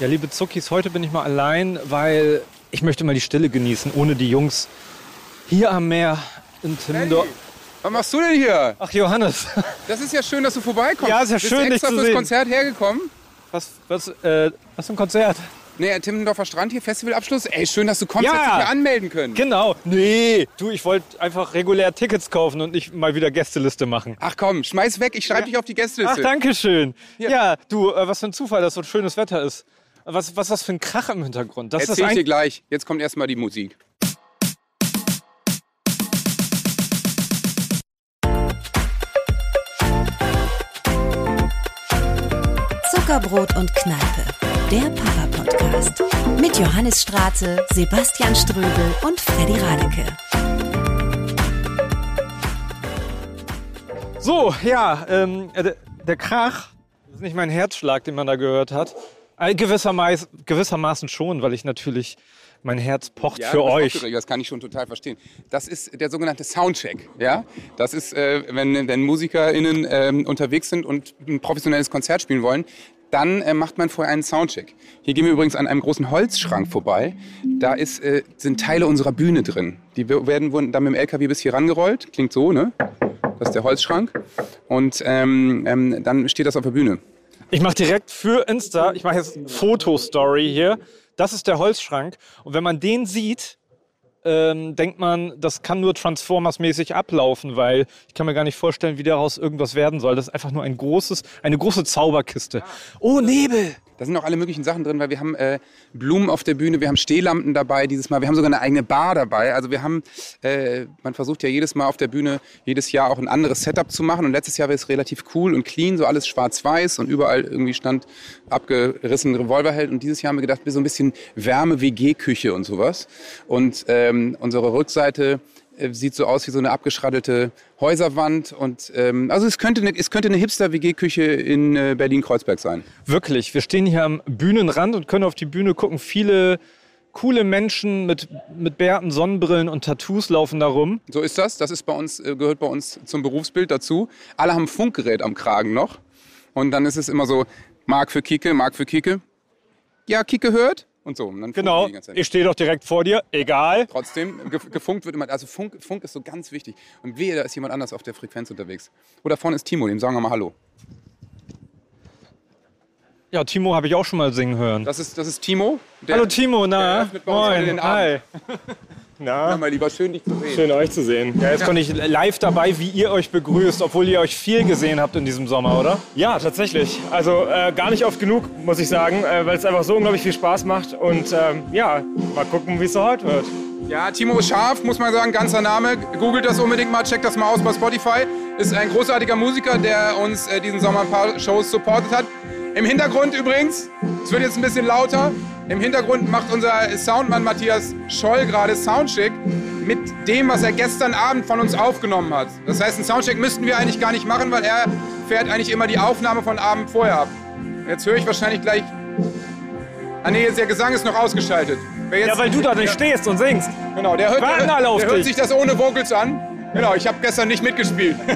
Ja, liebe Zuckis, heute bin ich mal allein, weil ich möchte mal die Stille genießen, ohne die Jungs. Hier am Meer in Timmendorf. Hey, was machst du denn hier? Ach, Johannes. Das ist ja schön, dass du vorbeikommst. Ja, ist ja Bist schön, dich extra zu fürs sehen. Konzert hergekommen? Was, was, äh, was für ein Konzert? Nee, Timmendorfer Strand hier, Festivalabschluss. Ey, schön, dass du kommst. Ja. Hättest dich ja anmelden können. Genau. Nee, du, ich wollte einfach regulär Tickets kaufen und nicht mal wieder Gästeliste machen. Ach komm, schmeiß weg, ich schreibe dich auf die Ach, Gästeliste. danke schön. Ja. Ja, du, äh, was für ein Zufall, dass so schönes Wetter ist. Was, was ist das für ein Krach im Hintergrund? Das Erzähl ich dir gleich. Jetzt kommt erstmal die Musik. Zuckerbrot und Kneipe, der Papa-Podcast. Mit Johannes Straße, Sebastian Ströbel und Freddy Radeke. So, ja, ähm, äh, der- der Krach ist nicht mein Herzschlag, den man da gehört hat. Äh, gewissermaßen, gewissermaßen schon, weil ich natürlich mein Herz pocht Ja, für euch. Das kann ich schon total verstehen. Das ist der sogenannte Soundcheck. Ja? Das ist, äh, wenn, wenn MusikerInnen ähm, unterwegs sind und ein professionelles Konzert spielen wollen, dann äh, macht man vorher einen Soundcheck. Hier gehen wir übrigens an einem großen Holzschrank vorbei. Da ist, äh, sind Teile unserer Bühne drin. Die werden wurden dann mit dem LKW bis hier rangerollt. Klingt so, ne? Das ist der Holzschrank. Und ähm, ähm, dann steht das auf der Bühne. Ich mache direkt für Insta, ich mache jetzt Fotostory hier. Das ist der Holzschrank. Und wenn man den sieht, ähm, denkt man, das kann nur Transformers-mäßig ablaufen, weil ich kann mir gar nicht vorstellen, wie daraus irgendwas werden soll. Das ist einfach nur ein großes, eine große Zauberkiste. Oh, Nebel! Da sind auch alle möglichen Sachen drin, weil wir haben äh, Blumen auf der Bühne, wir haben Stehlampen dabei dieses Mal, wir haben sogar eine eigene Bar dabei. Also wir haben, äh, man versucht ja jedes Mal auf der Bühne, jedes Jahr auch ein anderes Setup zu machen. Und letztes Jahr war es relativ cool und clean, so alles schwarz-weiß und überall irgendwie stand abgerissen Revolverheld. Und dieses Jahr haben wir gedacht, wir so ein bisschen Wärme-WG-Küche und sowas. Und ähm, unsere Rückseite sieht so aus wie so eine abgeschraddelte Häuserwand. Und ähm, also es könnte eine, es könnte eine Hipster-WG-Küche in äh, Berlin-Kreuzberg sein. Wirklich, wir stehen hier am Bühnenrand und können auf die Bühne gucken. Viele coole Menschen mit, mit Bärten, Sonnenbrillen und Tattoos laufen da rum. So ist das. Das ist bei uns, äh, gehört bei uns zum Berufsbild dazu. Alle haben ein Funkgerät am Kragen noch. Und dann ist es immer so, Mark für Kike, Mark für Kike. Ja, Kike hört. Und so. Und Genau, die die ganze Zeit. ich stehe doch direkt vor dir. Egal. Trotzdem, gef- gefunkt wird immer, also Funk, Funk ist so ganz wichtig. Und wehe, da ist jemand anders auf der Frequenz unterwegs. Oder vorne ist Timo, dem sagen wir mal Hallo. Ja, Timo habe ich auch schon mal singen hören. Das ist, das ist Timo. Der, Hallo Timo, der na? eröffnet bei uns Moin, hi. Na, Ja, mein Lieber, schön dich zu sehen. schön euch zu sehen. Ja, jetzt konnte ich live dabei, wie ihr euch begrüßt, obwohl ihr euch viel gesehen habt in diesem Sommer, oder? Ja, tatsächlich. Also äh, gar nicht oft genug, muss ich sagen, äh, weil es einfach so unglaublich viel Spaß macht. Und ähm, ja, mal gucken, wie es so heute wird. Ja, Timo ist scharf, muss man sagen, ganzer Name. Googelt das unbedingt mal, checkt das mal aus bei Spotify. Ist ein großartiger Musiker, der uns äh, diesen Sommer ein paar Shows supportet hat. Im Hintergrund übrigens, es wird jetzt ein bisschen lauter, im Hintergrund macht unser Soundmann Matthias Scholl gerade Soundcheck mit dem, was er gestern Abend von uns aufgenommen hat. Das heißt, einen Soundcheck müssten wir eigentlich gar nicht machen, weil er fährt eigentlich immer die Aufnahme von Abend vorher ab. Jetzt höre ich wahrscheinlich gleich... Ah nee, der Gesang ist noch ausgeschaltet. Ja, weil du da nicht stehst und singst. Genau, der hört, der, der hört sich das ohne Vocals an. Genau, ich habe gestern nicht mitgespielt.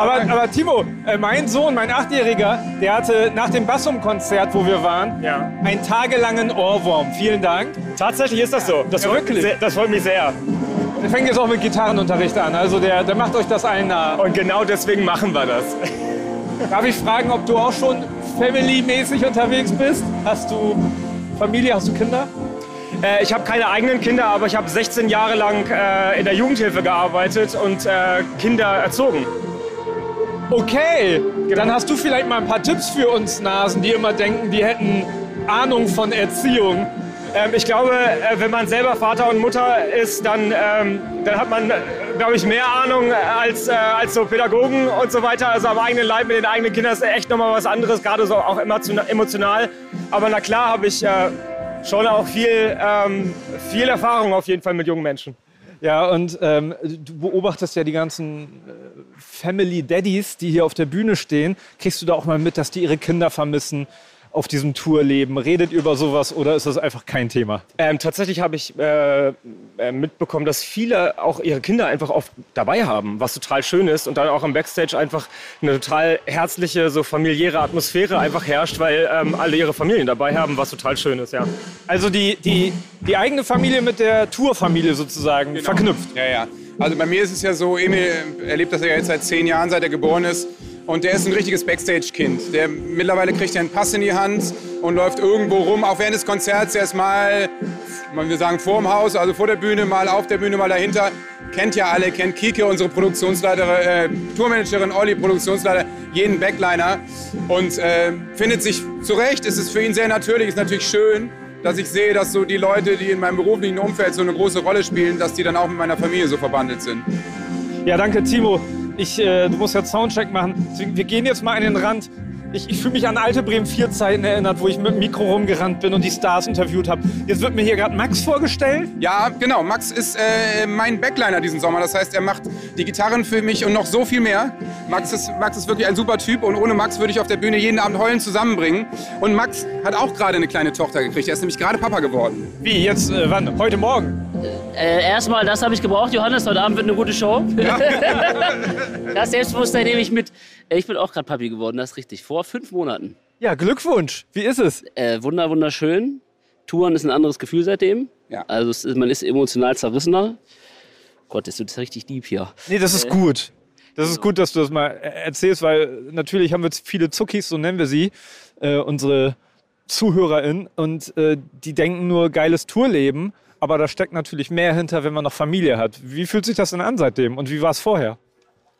Aber, aber Timo, äh, mein Sohn, mein Achtjähriger, der hatte nach dem Bassum-Konzert, wo wir waren, Ja. einen tagelangen Ohrwurm. Vielen Dank. Tatsächlich ist das so. Das, Ja, freut, wirklich? sehr, das freut mich sehr. Der fängt jetzt auch mit Gitarrenunterricht an. Also der, der macht euch das allen nah. Und genau deswegen machen wir das. Darf ich fragen, ob du auch schon family-mäßig unterwegs bist? Hast du Familie, hast du Kinder? Äh, ich habe keine eigenen Kinder, aber ich habe 16 Jahre lang äh, in der Jugendhilfe gearbeitet und äh, Kinder erzogen. Okay, dann hast du vielleicht mal ein paar Tipps für uns Nasen, die immer denken, die hätten Ahnung von Erziehung. Ähm, ich glaube, äh, wenn man selber Vater und Mutter ist, dann, ähm, dann hat man, glaube ich, mehr Ahnung als, äh, als so Pädagogen und so weiter. Also am eigenen Leib mit den eigenen Kindern ist echt nochmal was anderes, gerade so auch emotio- emotional. Aber na klar habe ich äh, schon auch viel, ähm, viel Erfahrung auf jeden Fall mit jungen Menschen. Ja, und ähm, du beobachtest ja die ganzen äh, Family Daddies, die hier auf der Bühne stehen. Kriegst du da auch mal mit, dass die ihre Kinder vermissen? Auf diesem Tourleben? Redet über sowas oder ist das einfach kein Thema? Ähm, tatsächlich habe ich äh, äh, mitbekommen, dass viele auch ihre Kinder einfach oft dabei haben, was total schön ist und dann auch im Backstage einfach eine total herzliche, so familiäre Atmosphäre einfach herrscht, weil ähm, alle ihre Familien dabei haben, was total schön ist, ja. Also die, die, die eigene Familie mit der Tourfamilie sozusagen Genau. verknüpft. Ja, ja. Also bei mir ist es ja so, Emil erlebt das ja jetzt seit zehn Jahren, seit er geboren ist. Und der ist ein richtiges Backstage-Kind. Der mittlerweile kriegt einen Pass in die Hand und läuft irgendwo rum, auch während des Konzerts erstmal, man will sagen, vor dem Haus, also vor der Bühne, mal auf der Bühne, mal dahinter. Kennt ja alle, kennt Kike, unsere Produktionsleiterin, äh, Tourmanagerin, Olli, Produktionsleiter, jeden Backliner. Und äh, findet sich zurecht, es ist für ihn sehr natürlich, ist natürlich schön, dass ich sehe, dass so die Leute, die in meinem beruflichen Umfeld so eine große Rolle spielen, dass die dann auch mit meiner Familie so verbandelt sind. Ja, danke, Timo. Ich, äh, du musst jetzt Soundcheck machen. Deswegen, wir gehen jetzt mal an den Rand. Ich, ich fühle mich an alte Bremen 4 Zeiten erinnert, wo ich mit dem Mikro rumgerannt bin und die Stars interviewt habe. Jetzt wird mir hier gerade Max vorgestellt. Ja, genau. Max ist äh, mein Backliner diesen Sommer. Das heißt, er macht die Gitarren für mich und noch so viel mehr. Max ist, Max ist wirklich ein super Typ und ohne Max würde ich auf der Bühne jeden Abend heulen zusammenbringen. Und Max hat auch gerade eine kleine Tochter gekriegt. Er ist nämlich gerade Papa geworden. Wie, jetzt, äh, wann? Heute Morgen? Äh, erstmal, das habe ich gebraucht, Johannes. Heute Abend wird eine gute Show. das Selbstbewusstsein nehme ich mit. Äh, Ich bin auch gerade Papi geworden, das ist richtig. Vor fünf Monaten. Ja, Glückwunsch. Wie ist es? Äh, wunder, wunderschön. Touren ist ein anderes Gefühl seitdem. Ja. Also es ist, man ist emotional zerrissener. Gott, das wird richtig deep hier. Nee, das ist gut. Das ist gut, dass du das mal äh, erzählst, weil natürlich haben wir jetzt viele Zuckis, so nennen wir sie, äh, unsere ZuhörerInnen. Und äh, die denken nur geiles Tourleben. Aber da steckt natürlich mehr hinter, wenn man noch Familie hat. Wie fühlt sich das denn an seitdem? Und wie war es vorher?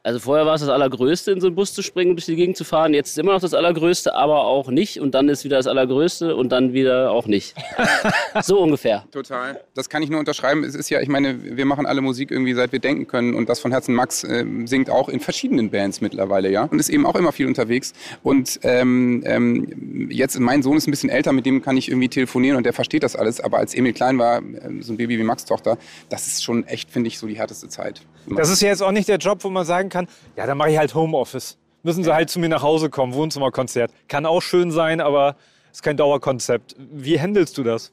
Also vorher war es das Allergrößte, in so einen Bus zu springen und durch die Gegend zu fahren. Jetzt ist immer noch das Allergrößte, aber auch nicht. Und dann ist wieder das Allergrößte und dann wieder auch nicht. so ungefähr. Total. Das kann ich nur unterschreiben. Es ist ja, ich meine, wir machen alle Musik irgendwie seit wir denken können und das von Herzen Max äh, singt auch in verschiedenen Bands mittlerweile, ja. Und ist eben auch immer viel unterwegs. Und ähm, ähm, jetzt, mein Sohn ist ein bisschen älter, mit dem kann ich irgendwie telefonieren und der versteht das alles. Aber als Emil klein war, ähm, so ein Baby wie Max Tochter, das ist schon echt, finde ich, so die härteste Zeit. Das ist ja jetzt auch nicht der Job, wo man sagen kann, ja, dann mache ich halt Homeoffice. Müssen sie halt zu mir nach Hause kommen, Wohnzimmerkonzert. Kann auch schön sein, aber ist kein Dauerkonzept. Wie handelst du das?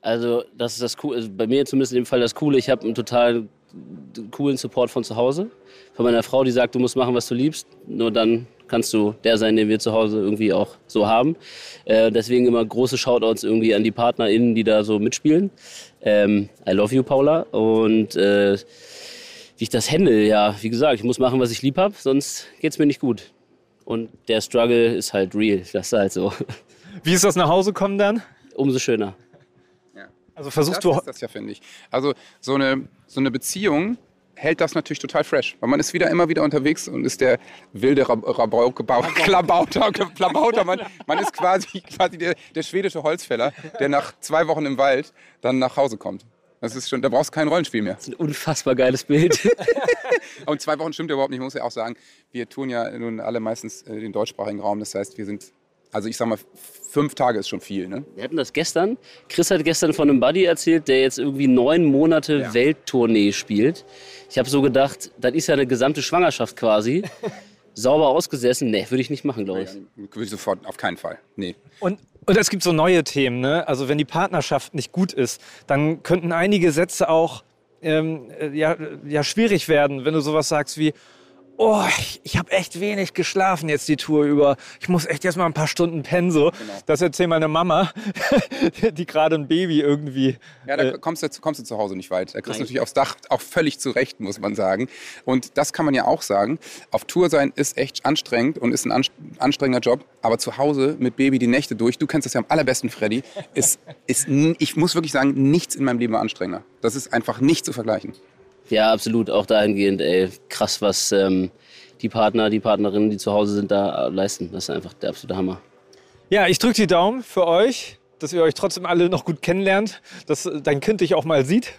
Also das ist das Coole, also bei mir zumindest in dem Fall das Coole. Ich habe einen total coolen Support von zu Hause. Von meiner Frau, die sagt, du musst machen, was du liebst. Nur dann kannst du der sein, den wir zu Hause irgendwie auch so haben. Äh, deswegen immer große Shoutouts irgendwie an die PartnerInnen, die da so mitspielen. Ähm, I love you, Paula. Und äh, wie ich das handle, ja, wie gesagt, ich muss machen, was ich lieb habe, sonst geht's mir nicht gut. Und der Struggle ist halt real. Das ist halt so. Wie ist das nach Hause kommen dann? Umso schöner. Also versuchst Das du. ist das ja, finde ich. Also so eine, so eine Beziehung hält das natürlich total fresh. Weil man ist wieder immer wieder unterwegs und ist der wilde Rab Rabauke- Bau- Klabauter, Klabauter. Man, man ist quasi, quasi der, der schwedische Holzfäller, der nach zwei Wochen im Wald dann nach Hause kommt. Das ist schon, da brauchst du kein Rollenspiel mehr. Das ist ein unfassbar geiles Bild. Und zwei Wochen stimmt ja überhaupt nicht. Ich muss ja auch sagen, wir tun ja nun alle meistens äh, den deutschsprachigen Raum. Das heißt, wir sind, also ich sag mal, fünf Tage ist schon viel. Ne? Wir hatten das gestern. Chris hat gestern von einem Buddy erzählt, der jetzt irgendwie neun Monate Ja. Welttournee spielt. Ich habe so gedacht, das ist ja eine gesamte Schwangerschaft quasi. Sauber ausgesessen. Nee, würde ich nicht machen, glaube ich. Würde ich sofort, auf keinen Fall. Nee. Und, und es gibt so neue Themen. Ne? Also wenn die Partnerschaft nicht gut ist, dann könnten einige Sätze auch ähm, äh, ja, ja, schwierig werden, wenn du sowas sagst wie, oh, ich, ich habe echt wenig geschlafen jetzt die Tour über. Ich muss echt jetzt mal ein paar Stunden pennen. So. Das erzählt meine Mama, die gerade ein Baby irgendwie Ja, da kommst, du, kommst du zu Hause nicht weit. Da kriegst du natürlich aufs Dach auch völlig zurecht, muss man sagen. Und das kann man ja auch sagen. Auf Tour sein ist echt anstrengend und ist ein anst- anstrengender Job. Aber zu Hause mit Baby die Nächte durch, du kennst das ja am allerbesten, Freddy, ist, ist, ich muss wirklich sagen, nichts in meinem Leben war anstrengender. Das ist einfach nicht zu vergleichen. Ja, absolut. Auch dahingehend, ey, krass, was ähm, die Partner, die Partnerinnen, die zu Hause sind, da leisten. Das ist einfach der absolute Hammer. Ja, ich drücke die Daumen für euch, dass ihr euch trotzdem alle noch gut kennenlernt, dass äh, dein Kind dich auch mal sieht.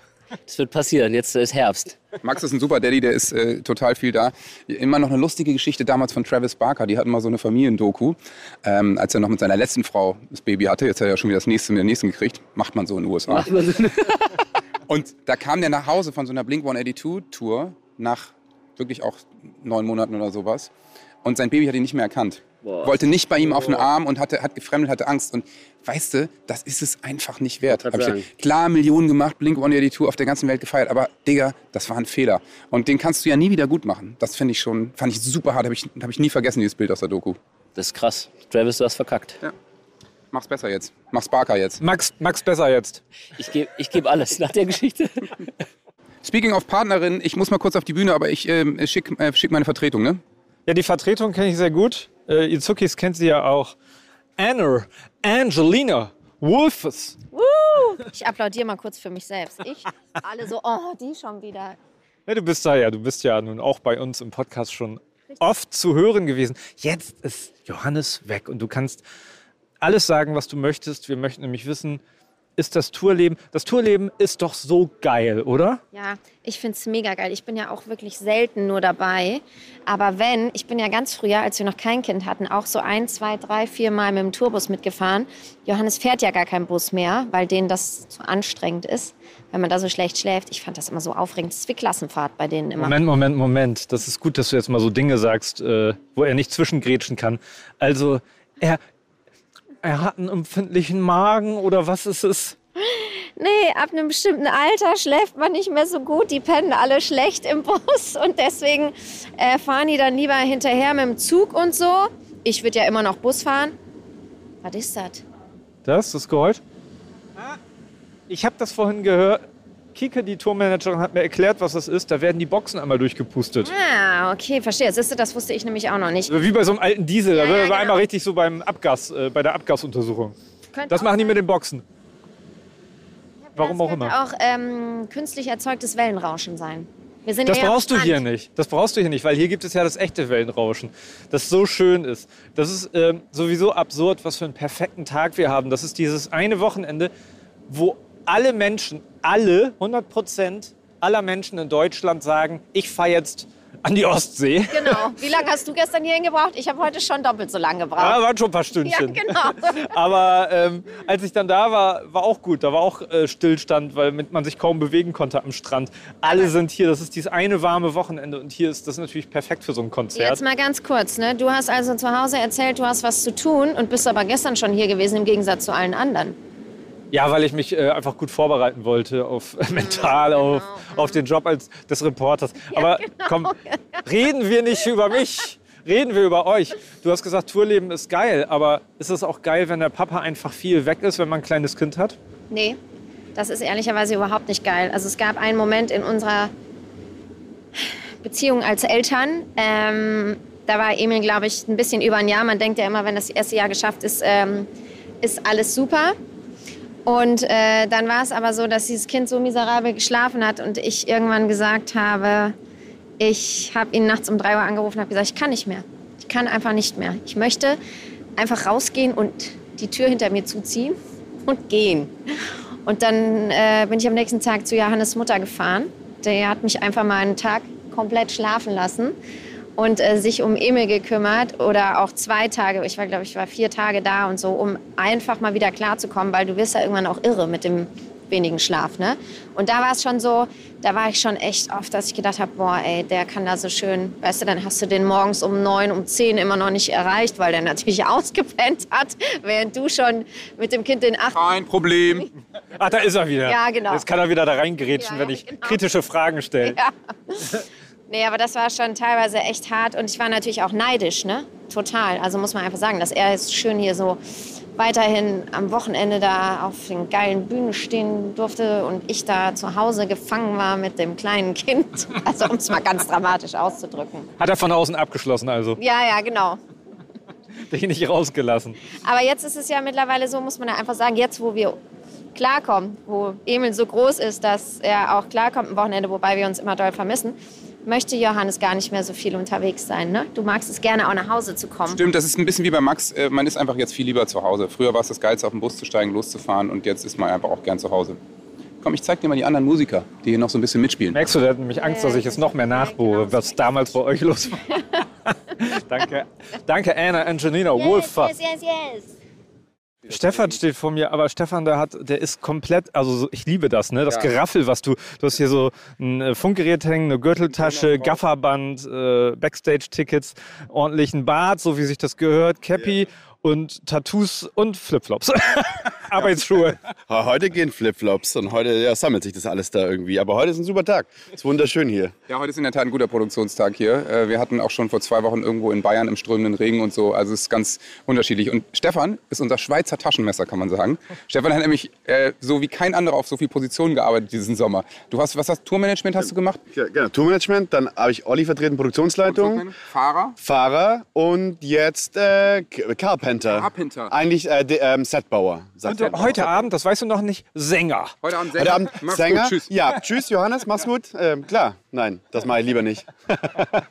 Das wird passieren. Jetzt ist Herbst. Max ist ein super Daddy, der ist äh, total viel da. Immer noch eine lustige Geschichte damals von Travis Barker. Die hatten mal so eine Familiendoku, ähm, als er noch mit seiner letzten Frau das Baby hatte. Jetzt hat er ja schon wieder das nächste mit der nächsten gekriegt. Macht man so in den USA. Und da kam der nach Hause von so einer Blink 182 Tour nach wirklich auch neun Monaten oder sowas. Und sein Baby hat ihn nicht mehr erkannt. wollte nicht bei ihm auf den Arm und hatte, hat gefremdet, hatte Angst. Und weißt du, das ist es einfach nicht wert. Klar, Millionen gemacht, Blink One die Tour auf der ganzen Welt gefeiert, aber Digga, das war ein Fehler. Und den kannst du ja nie wieder gut machen. Das finde ich schon, fand ich super hart, habe ich, hab ich nie vergessen, dieses Bild aus der Doku. Das ist krass. Travis, du hast verkackt. Mach's besser jetzt. Mach's Barker jetzt. Max, Max besser jetzt. Ich gebe ich geb alles nach der Geschichte. Speaking of Partnerin, ich muss mal kurz auf die Bühne, aber ich ähm, schick, äh, schick meine Vertretung, ne? Ja, die Vertretung kenne ich sehr gut. Äh, ihr Zuckis kennt sie ja auch. Anna, Angelina, Wolfes. Ich applaudiere mal kurz für mich selbst. Ich, alle so, oh, die schon wieder. Ja, du bist da ja, du bist ja nun auch bei uns im Podcast schon oft zu hören gewesen. Jetzt ist Johannes weg und du kannst alles sagen, was du möchtest. Wir möchten nämlich wissen, ist das Tourleben, das Tourleben ist doch so geil, oder? Ja, ich finde es mega geil. Ich bin ja auch wirklich selten nur dabei. Aber wenn, ich bin ja ganz früher, als wir noch kein Kind hatten, auch so ein, zwei, drei, vier Mal mit dem Tourbus mitgefahren. Johannes fährt ja gar keinen Bus mehr, weil denen das zu anstrengend ist, wenn man da so schlecht schläft. Ich fand das immer so aufregend. Das ist wie Klassenfahrt bei denen immer. Moment, Moment, Moment. Das ist gut, dass du jetzt mal so Dinge sagst, äh, wo er nicht zwischengrätschen kann. Also, er, er hat einen empfindlichen Magen oder was ist es? Nee, ab einem bestimmten Alter schläft man nicht mehr so gut. Die pennen alle schlecht im Bus und deswegen äh, fahren die dann lieber hinterher mit dem Zug und so. Ich würde ja immer noch Bus fahren. Was ist das? Das, das Geräusch? Ich habe das vorhin gehört. Kike, die Tourmanagerin, hat mir erklärt, was das ist. Da werden die Boxen einmal durchgepustet. Ah, okay, verstehe. Siehst du, das wusste ich nämlich auch noch nicht. Wie bei so einem alten Diesel. Da Ja, wird ja, also genau. einmal richtig so beim Abgas, äh, bei der Abgasuntersuchung. Könnte Das machen die mit den Boxen. Warum das auch könnte immer. auch ähm, künstlich erzeugtes Wellenrauschen sein. Wir sind Das ja brauchst du hier nicht. Das brauchst du hier nicht, weil hier gibt es ja das echte Wellenrauschen, das so schön ist. Das ist ähm, sowieso absurd, was für einen perfekten Tag wir haben. Das ist dieses eine Wochenende, wo alle Menschen, alle, 100 Prozent aller Menschen in Deutschland sagen, ich fahre jetzt an die Ostsee. Genau. Wie lange hast du gestern hierhin gebraucht? Ich habe heute schon doppelt so lange Ja, gebraucht. waren schon ein paar Ja, Stündchen. genau. Aber ähm, als ich dann da war, war auch gut. Da war auch äh, Stillstand, weil man sich kaum bewegen konnte am Strand. Alle sind hier. Das ist dieses eine warme Wochenende. Und hier ist das natürlich perfekt für so ein Konzert. Jetzt mal ganz kurz. Ne? Du hast also zu Hause erzählt, du hast was zu tun und bist aber gestern schon hier gewesen im Gegensatz zu allen anderen. Ja, weil ich mich äh, einfach gut vorbereiten wollte auf äh, mental, auf, auf den Job als des Reporters. Aber komm, reden wir nicht über mich. Reden wir über euch. Du hast gesagt, Tourleben ist geil, aber ist es auch geil, wenn der Papa einfach viel weg ist, wenn man ein kleines Kind hat? Nee, das ist ehrlicherweise überhaupt nicht geil. Also es gab einen Moment in unserer Beziehung als Eltern. Ähm, da war Emil, glaube ich, ein bisschen über ein Jahr. Man denkt ja immer, wenn das erste Jahr geschafft ist, ähm, ist alles super. Und äh, dann war es aber so, dass dieses Kind so miserabel geschlafen hat und ich irgendwann gesagt habe, ich habe ihn nachts um drei Uhr angerufen und habe gesagt, ich kann nicht mehr. Ich kann einfach nicht mehr. Ich möchte einfach rausgehen und die Tür hinter mir zuziehen und gehen. Und dann äh, bin ich am nächsten Tag zu Johannes Mutter gefahren. Der hat mich einfach mal einen Tag komplett schlafen lassen und äh, sich um Emil gekümmert oder auch zwei Tage, ich war glaube ich war vier Tage da und so, um einfach mal wieder klarzukommen, weil du wirst ja irgendwann auch irre mit dem wenigen Schlaf, ne? Und da war es schon so, da war ich schon echt oft, dass ich gedacht habe, boah, ey, der kann da so schön, weißt du, dann hast du den morgens um neun, um zehn immer noch nicht erreicht, weil der natürlich ausgepennt hat, während du schon mit dem Kind den acht Kein Problem. Ach, da ist er wieder. Ja, genau. Jetzt kann er wieder da reingerätschen, Ja, wenn ich genau. kritische Fragen stelle. Ja. Nee, aber das war schon teilweise echt hart und ich war natürlich auch neidisch, ne? Total. Also muss man einfach sagen, dass er jetzt schön hier so weiterhin am Wochenende da auf den geilen Bühnen stehen durfte und ich da zu Hause gefangen war mit dem kleinen Kind. Also um es mal ganz dramatisch auszudrücken. Hat er von außen abgeschlossen, also. Ja, ja, genau. Dich nicht rausgelassen. Aber jetzt ist es ja mittlerweile so, muss man ja einfach sagen, jetzt wo wir klarkommen, wo Emil so groß ist, dass er auch klarkommt am Wochenende, wobei wir uns immer doll vermissen, möchte Johannes gar nicht mehr so viel unterwegs sein. Ne? Du magst es gerne auch nach Hause zu kommen. Stimmt, das ist ein bisschen wie bei Max. Äh, Man ist einfach jetzt viel lieber zu Hause. Früher war es das Geilste, auf den Bus zu steigen, loszufahren und jetzt ist man einfach auch gern zu Hause. Komm, ich zeig dir mal die anderen Musiker, die hier noch so ein bisschen mitspielen. Merkst du, der hat nämlich Angst, dass ich jetzt noch mehr nachbohre, was damals bei euch los war. Danke. Danke, Anna Angelina Wolfers. yes, yes. Stefan steht vor mir, aber Stefan, der hat, der ist komplett, also so- ich liebe das, ne? Das Ja. Geraffel, was du, du hast hier so ein äh, Funkgerät hängen, eine Gürteltasche, Gafferband, äh, Backstage-Tickets, ordentlichen Bart, so wie sich das gehört, Cappy und Tattoos und Flipflops. Arbeitsschuhe. Heute gehen Flipflops und heute ja, sammelt sich das alles da irgendwie. Aber heute ist ein super Tag. Ist wunderschön hier. Ja, heute ist in der Tat ein guter Produktionstag hier. Äh, Wir hatten auch schon vor zwei Wochen irgendwo in Bayern im strömenden Regen und so. Also es ist ganz unterschiedlich. Und Stefan ist unser Schweizer Taschenmesser, kann man sagen. Stefan hat nämlich äh, so wie kein anderer auf so viel Positionen gearbeitet diesen Sommer. Du hast, was hast Tourmanagement hast du gemacht? Ja, genau, Tourmanagement, dann habe ich Olli vertreten, Produktionsleitung, Fahrer? Fahrer und jetzt äh, K- Carpenter. Carpenter. Eigentlich äh, de, ähm, Setbauer. sagt Und heute Abend, das weißt du noch nicht, Sänger. Heute Abend Sänger. Heute Abend Mach's Sänger. Gut, tschüss. Ja, tschüss Johannes, mach's gut. Ähm, klar, nein, das mache ich lieber nicht.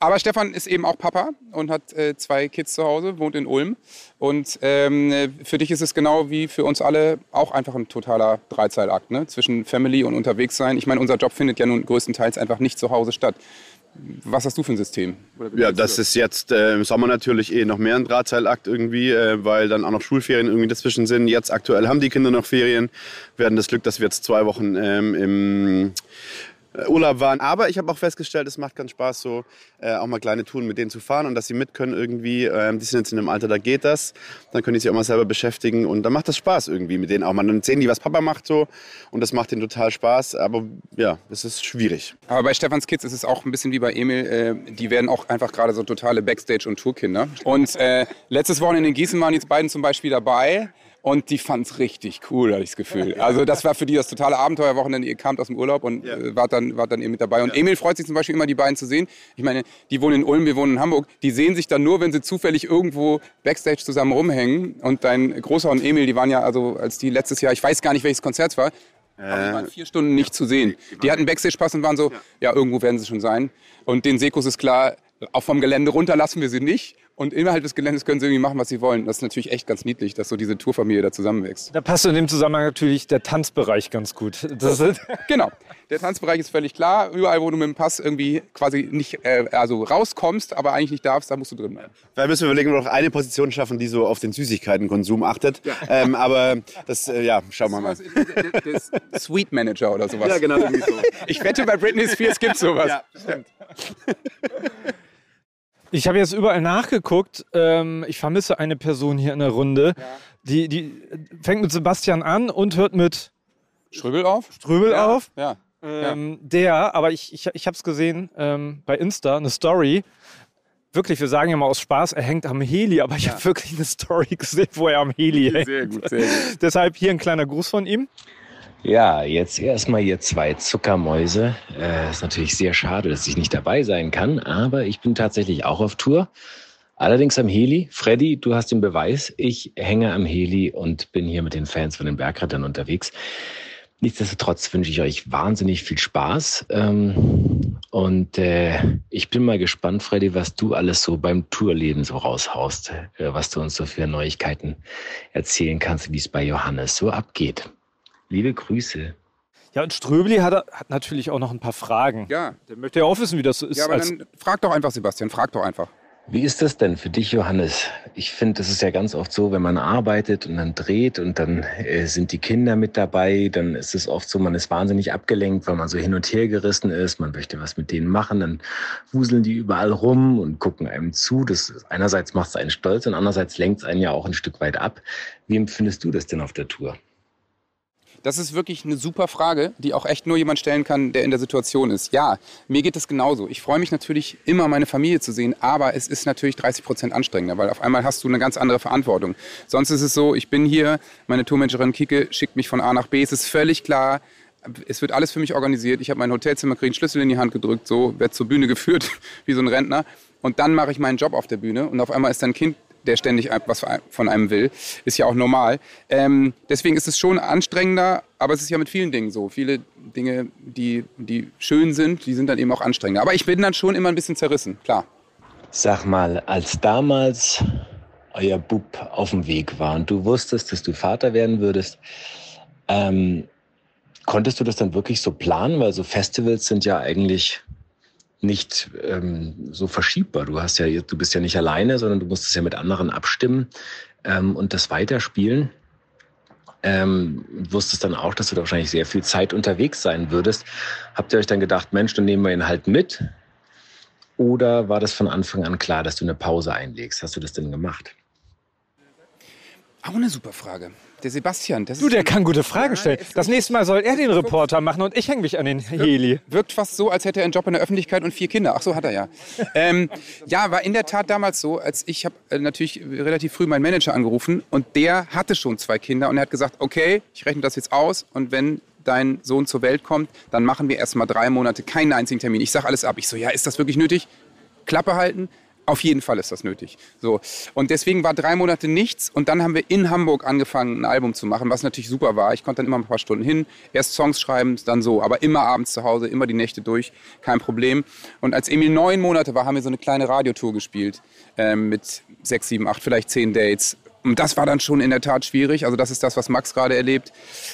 Aber Stefan ist eben auch Papa und hat äh, zwei Kids zu Hause, wohnt in Ulm. Und ähm, äh, für dich ist es genau wie für uns alle auch einfach ein totaler Dreizeilakt ne? zwischen Family und unterwegs sein. Ich meine, unser Job findet ja nun größtenteils einfach nicht zu Hause statt. Was hast du für ein System? Ja, das ist jetzt äh, im Sommer natürlich eh noch mehr ein Drahtseilakt irgendwie, äh, weil dann auch noch Schulferien irgendwie dazwischen sind. Jetzt aktuell haben die Kinder noch Ferien. Wir hatten das Glück, dass wir jetzt zwei Wochen ähm, im Urlaub waren. Aber ich habe auch festgestellt, es macht ganz Spaß, so äh, auch mal kleine Touren mit denen zu fahren und dass sie mit können irgendwie. Ähm, die sind jetzt in einem Alter, da geht das. Dann können die sich auch mal selber beschäftigen und dann macht das Spaß irgendwie mit denen auch mal. Dann sehen die, was Papa macht so und das macht denen total Spaß. Aber ja, es ist schwierig. Aber bei Stefans Kids ist es auch ein bisschen wie bei Emil. Äh, die werden auch einfach gerade so totale Backstage- und Tourkinder. Und äh, letztes Wochenende in Gießen waren die beiden zum Beispiel dabei. Und die fanden es richtig cool, habe ich das Gefühl. Also das war für die das totale Abenteuerwochenende. Ihr kamt aus dem Urlaub und äh, wart, dann, wart dann eben mit dabei. Und Emil freut sich zum Beispiel immer, die beiden zu sehen. Ich meine, die wohnen in Ulm, wir wohnen in Hamburg. Die sehen sich dann nur, wenn sie zufällig irgendwo Backstage zusammen rumhängen. Und dein Großer und Emil, die waren ja, also als die letztes Jahr, ich weiß gar nicht, welches Konzert es war, aber die waren vier Stunden nicht zu sehen. Die hatten Backstage-Pass und waren so, ja. irgendwo werden sie schon sein. Und den Sekos ist klar, auch vom Gelände runter lassen wir sie nicht. Und innerhalb des Geländes können sie irgendwie machen, was sie wollen. Das ist natürlich echt ganz niedlich, dass so diese Tourfamilie da zusammenwächst. Da passt in dem Zusammenhang natürlich der Tanzbereich ganz gut. Das Genau. Der Tanzbereich ist völlig klar. Überall, wo du mit dem Pass irgendwie quasi nicht, äh, also rauskommst, aber eigentlich nicht darfst, da musst du drin bleiben. Vielleicht müssen wir überlegen, ob wir noch eine Position schaffen, die so auf den Süßigkeitenkonsum achtet. Ähm, aber das, äh, ja, schauen wir mal. Der Sweet Manager oder sowas. Ja, genau, so. Ich wette, bei Britney Spears gibt sowas. Ja, stimmt. Ich habe jetzt überall nachgeguckt. Ähm, ich vermisse eine Person hier in der Runde. Die, die fängt mit Sebastian an und hört mit Ströbel auf? Ströbel Ja. auf. Ja. Ähm, Der, aber ich, ich, ich habe es gesehen ähm, bei Insta, eine Story. Wirklich, wir sagen ja mal aus Spaß, er hängt am Heli, aber ich habe wirklich eine Story gesehen, wo er am Heli hängt. Sehr gut, sehr gut. Deshalb hier ein kleiner Gruß von ihm. Ja, jetzt erstmal ihr zwei Zuckermäuse. Äh, ist natürlich sehr schade, dass ich nicht dabei sein kann, aber ich bin tatsächlich auch auf Tour. Allerdings am Heli. Freddy, du hast den Beweis. Ich hänge am Heli und bin hier mit den Fans von den Bergrettern unterwegs. Nichtsdestotrotz wünsche ich euch wahnsinnig viel Spaß. Ähm, und äh, ich bin mal gespannt, Freddy, was du alles so beim Tourleben so raushaust, äh, was du uns so für Neuigkeiten erzählen kannst, wie es bei Johannes so abgeht. Liebe Grüße. Ja, und Ströbli hat, hat natürlich auch noch ein paar Fragen. Ja. Der möchte ja auch wissen, wie das so ist. Ja, aber als- dann frag doch einfach, Sebastian, frag doch einfach. Wie ist das denn für dich, Johannes? Ich finde, das ist ja ganz oft so, wenn man arbeitet und dann dreht und dann äh, sind die Kinder mit dabei, dann ist es oft so, man ist wahnsinnig abgelenkt, weil man so hin und her gerissen ist. Man möchte was mit denen machen, dann wuseln die überall rum und gucken einem zu. Das einerseits macht es einen stolz und andererseits lenkt es einen ja auch ein Stück weit ab. Wie empfindest du das denn auf der Tour? Das ist wirklich eine super Frage, die auch echt nur jemand stellen kann, der in der Situation ist. Ja, mir geht es genauso. Ich freue mich natürlich immer, meine Familie zu sehen, aber es ist natürlich 30 Prozent anstrengender, weil auf einmal hast du eine ganz andere Verantwortung. Sonst ist es so, ich bin hier, meine Tourmanagerin Kike schickt mich von A nach B. Es ist völlig klar, es wird alles für mich organisiert. Ich habe mein Hotelzimmer, kriege einen Schlüssel in die Hand gedrückt, so werde zur Bühne geführt, wie so ein Rentner. Und dann mache ich meinen Job auf der Bühne und auf einmal ist dein Kind der ständig was von einem will, ist ja auch normal. Ähm, deswegen ist es schon anstrengender, aber es ist ja mit vielen Dingen so. Viele Dinge, die, die schön sind, die sind dann eben auch anstrengender. Aber ich bin dann schon immer ein bisschen zerrissen, klar. Sag mal, als damals euer Bub auf dem Weg war und du wusstest, dass du Vater werden würdest, ähm, konntest du das dann wirklich so planen? Weil so Festivals sind ja eigentlich nicht ähm, so verschiebbar. Du hast ja, du bist ja nicht alleine, sondern du musst es ja mit anderen abstimmen. ähm, und das Weiterspielen. Ähm, wusstest dann auch, dass du da wahrscheinlich sehr viel Zeit unterwegs sein würdest. Habt ihr euch dann gedacht, Mensch, dann nehmen wir ihn halt mit? Oder war das von Anfang an klar, dass du eine Pause einlegst? Hast du das denn gemacht? Auch eine super Frage. Der Sebastian, das Du, ist der kann gute Fragen stellen. Das nächste Mal soll er den Reporter machen und ich hänge mich an den Heli. Wirkt fast so, als hätte er einen Job in der Öffentlichkeit und vier Kinder. Ach so, hat er ja. ähm, ja, war in der Tat damals so, als ich habe äh, natürlich relativ früh meinen Manager angerufen und der hatte schon zwei Kinder und er hat gesagt, okay, ich rechne das jetzt aus und wenn dein Sohn zur Welt kommt, dann machen wir erst mal drei Monate keinen einzigen Termin. Ich sage alles ab. Ich so, ja, ist das wirklich nötig? Klappe halten. Auf jeden Fall ist das nötig. So. Und deswegen war drei Monate nichts. Und dann haben wir in Hamburg angefangen, ein Album zu machen, was natürlich super war. Ich konnte dann immer ein paar Stunden hin, erst Songs schreiben, dann so. Aber immer abends zu Hause, immer die Nächte durch, kein Problem. Und als Emil neun Monate war, haben wir so eine kleine Radiotour gespielt. Ähm, mit sechs, sieben, acht, vielleicht zehn Dates. Und das war dann schon in der Tat schwierig. Also das ist das, was Max gerade erlebt.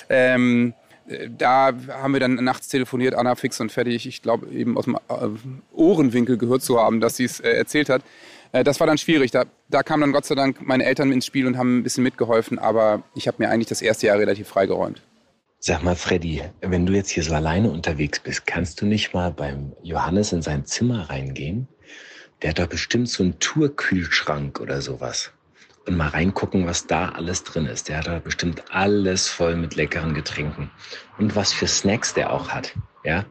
Ähm, äh, da haben wir dann nachts telefoniert, Anna fix und fertig. Ich glaube, eben aus dem äh, Ohrenwinkel gehört zu haben, dass sie es äh, erzählt hat. Äh, das war dann schwierig. Da, da kamen dann Gott sei Dank meine Eltern ins Spiel und haben ein bisschen mitgeholfen. Aber ich habe mir eigentlich das erste Jahr relativ freigeräumt. Sag mal, Freddy, wenn du jetzt hier so alleine unterwegs bist, kannst du nicht mal beim Johannes in sein Zimmer reingehen? Der hat doch bestimmt so einen Tourkühlschrank oder sowas. Und mal reingucken, was da alles drin ist. Der hat da bestimmt alles voll mit leckeren Getränken. Und was für Snacks der auch hat. Ja?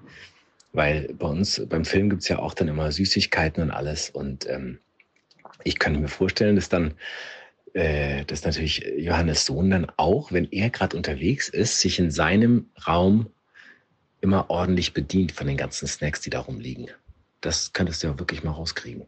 Weil bei uns beim Film gibt's ja auch dann immer Süßigkeiten und alles. Und ähm, ich könnte mir vorstellen, dass dann äh, dass natürlich Johannes Sohn dann auch, wenn er gerade unterwegs ist, sich in seinem Raum immer ordentlich bedient von den ganzen Snacks, die da rumliegen. Das könntest du ja wirklich mal rauskriegen.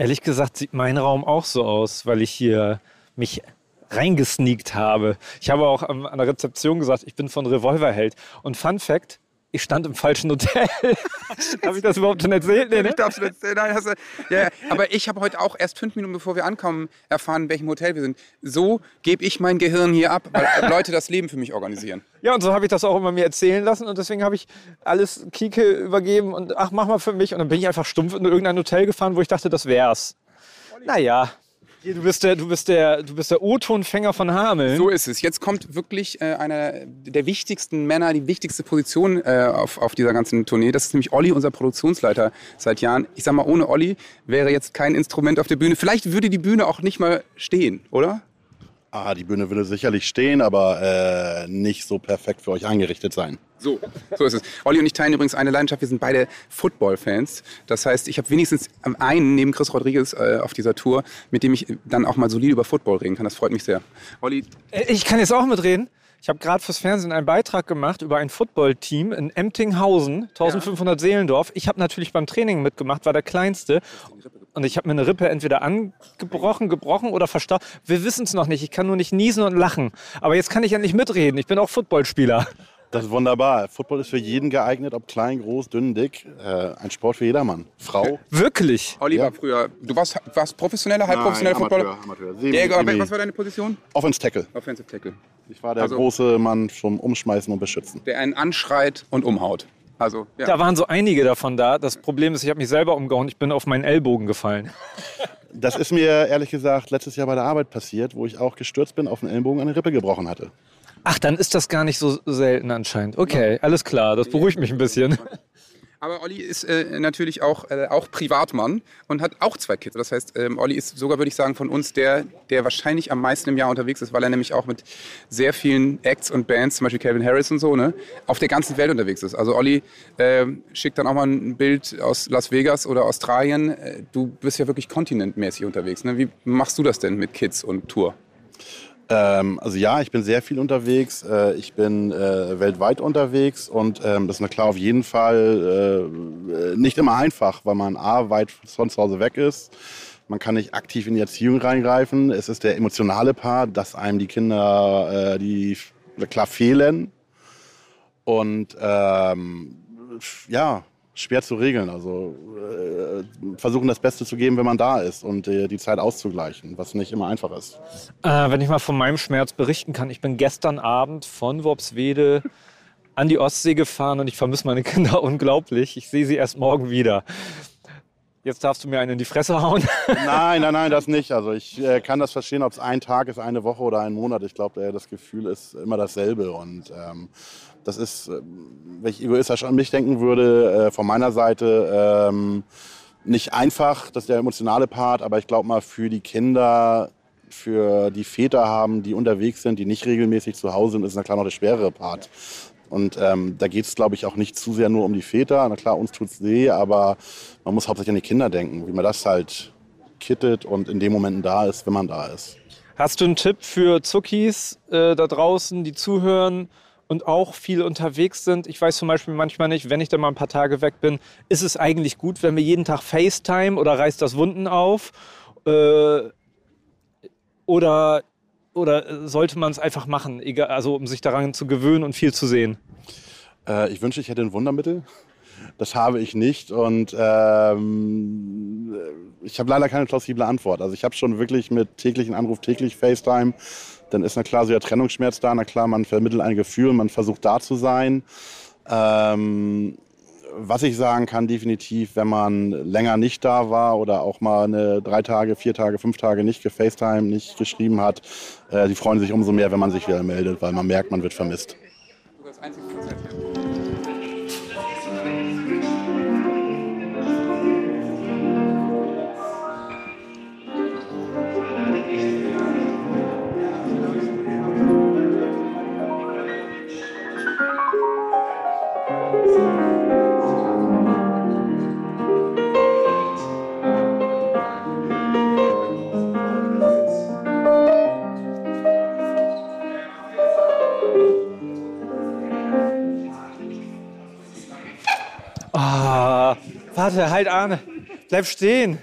Ehrlich gesagt sieht mein Raum auch so aus, weil ich hier mich reingesneakt habe. Ich habe auch an der Rezeption gesagt, ich bin von Revolverheld. Und Fun Fact, ich stand im falschen Hotel. habe ich das überhaupt schon erzählt? Nee, ne? Ich darf's nicht erzählen. Nein, hast du, ja, ja. Aber ich habe heute auch erst fünf Minuten bevor wir ankommen erfahren, in welchem Hotel wir sind. So gebe ich mein Gehirn hier ab, weil Leute das Leben für mich organisieren. Ja, und so habe ich das auch immer mir erzählen lassen und deswegen habe ich alles Kike übergeben und ach, mach mal für mich. Und dann bin ich einfach stumpf in irgendein Hotel gefahren, wo ich dachte, das wär's. Naja, du bist der, du bist der, du bist der O-Tonfänger von Hameln. So ist es. Jetzt kommt wirklich äh, einer der wichtigsten Männer, die wichtigste Position äh, auf, auf dieser ganzen Tournee. Das ist nämlich Olli, unser Produktionsleiter seit Jahren. Ich sag mal, ohne Olli wäre jetzt kein Instrument auf der Bühne. Vielleicht würde die Bühne auch nicht mal stehen, oder? Ah, die Bühne würde sicherlich stehen, aber äh, nicht so perfekt für euch eingerichtet sein. So, so ist es. Olli und ich teilen übrigens eine Leidenschaft. Wir sind beide Football-Fans. Das heißt, ich habe wenigstens einen neben Chris Rodriguez äh, auf dieser Tour, mit dem ich dann auch mal solide über Football reden kann. Das freut mich sehr. Olli, Äh, Ich kann jetzt auch mitreden. Ich habe gerade fürs Fernsehen einen Beitrag gemacht über ein Footballteam in Emtinghausen, 1500 Seelendorf. Ich habe natürlich beim Training mitgemacht, war der Kleinste. Und ich habe mir eine Rippe entweder angebrochen, gebrochen oder verstaucht. Wir wissen es noch nicht. Ich kann nur nicht niesen und lachen. Aber jetzt kann ich ja nicht mitreden. Ich bin auch Footballspieler. Das ist wunderbar. Football ist für jeden geeignet, ob klein, groß, dünn, dick. Äh, ein Sport für jedermann. Frau. Wirklich? Olli Ja. war früher, du warst, warst professioneller, halb professioneller Nein, Footballer? Amateur, Amateur. Aber Semi. was war deine Position? Offense Tackle. Offensive Tackle. Ich war der Also- große Mann zum Umschmeißen und Beschützen. Der einen anschreit und umhaut. Also, ja. Da waren so einige davon da. Das Problem ist, ich habe mich selber umgehauen. Ich bin auf meinen Ellbogen gefallen. Das ist mir ehrlich gesagt letztes Jahr bei der Arbeit passiert, wo ich auch gestürzt bin, auf den Ellenbogen eine Rippe gebrochen hatte. Ach, dann ist das gar nicht so selten anscheinend. Okay, alles klar. Das beruhigt mich ein bisschen. Aber Olli ist äh, natürlich auch, äh, auch Privatmann und hat auch zwei Kids. Das heißt, ähm, Olli ist sogar, würde ich sagen, von uns der, der wahrscheinlich am meisten im Jahr unterwegs ist, weil er nämlich auch mit sehr vielen Acts und Bands, zum Beispiel Calvin Harris und so, ne, auf der ganzen Welt unterwegs ist. Also Olli äh, schickt dann auch mal ein Bild aus Las Vegas oder Australien. Äh, Du bist ja wirklich kontinentmäßig unterwegs. Ne? Wie machst du das denn mit Kids und Tour? Ähm, also ja, ich bin sehr viel unterwegs. Äh, ich bin äh, weltweit unterwegs und ähm, das ist na klar auf jeden Fall äh, nicht immer einfach, weil man a weit von zu Hause weg ist. Man kann nicht aktiv in die Erziehung reingreifen. Es ist der emotionale Part, dass einem die Kinder, die klar fehlen und ähm, ja schwer zu regeln. Also äh, versuchen das Beste zu geben, wenn man da ist und äh, die Zeit auszugleichen, was nicht immer einfach ist. Äh, wenn ich mal von meinem Schmerz berichten kann, ich bin gestern Abend von Worpswede an die Ostsee gefahren und ich vermisse meine Kinder unglaublich. Ich sehe sie erst morgen wieder. Jetzt darfst du mir einen in die Fresse hauen. Nein, nein, nein, das nicht. Also ich äh, kann das verstehen, ob es ein Tag ist, eine Woche oder ein Monat. Ich glaube, äh, das Gefühl ist immer dasselbe. Und ähm, das ist, äh, wenn ich egoistisch an mich denken würde, äh, von meiner Seite ähm, nicht einfach, das ist der emotionale Part, aber ich glaube mal für die Kinder, für die Väter haben, die unterwegs sind, die nicht regelmäßig zu Hause sind, ist na klar noch der schwerere Part. Und ähm, da geht es, glaube ich, auch nicht zu sehr nur um die Väter. Na klar, uns tut es weh, aber man muss hauptsächlich an die Kinder denken, wie man das halt kittet und in den Momenten da ist, wenn man da ist. Hast du einen Tipp für Zuckis äh, da draußen, die zuhören und auch viel unterwegs sind? Ich weiß zum Beispiel manchmal nicht, wenn ich dann mal ein paar Tage weg bin, ist es eigentlich gut, wenn wir jeden Tag FaceTime oder reißt das Wunden auf? Äh, oder, oder sollte man es einfach machen, egal, also um sich daran zu gewöhnen und viel zu sehen? Äh, ich wünschte, ich hätte ein Wundermittel. Das habe ich nicht und ähm, ich habe leider keine plausible Antwort. Also ich habe schon wirklich mit täglichen Anruf, täglich FaceTime, dann ist na klar so der Trennungsschmerz da, na klar, man vermittelt ein Gefühl, man versucht da zu sein. Ähm, was ich sagen kann, definitiv, wenn man länger nicht da war oder auch mal eine drei Tage, vier Tage, fünf Tage nicht gefacetime, nicht geschrieben hat, äh, die freuen sich umso mehr, wenn man sich wieder meldet, weil man merkt, man wird vermisst. Ah, warte, halt Arne. Bleib stehen.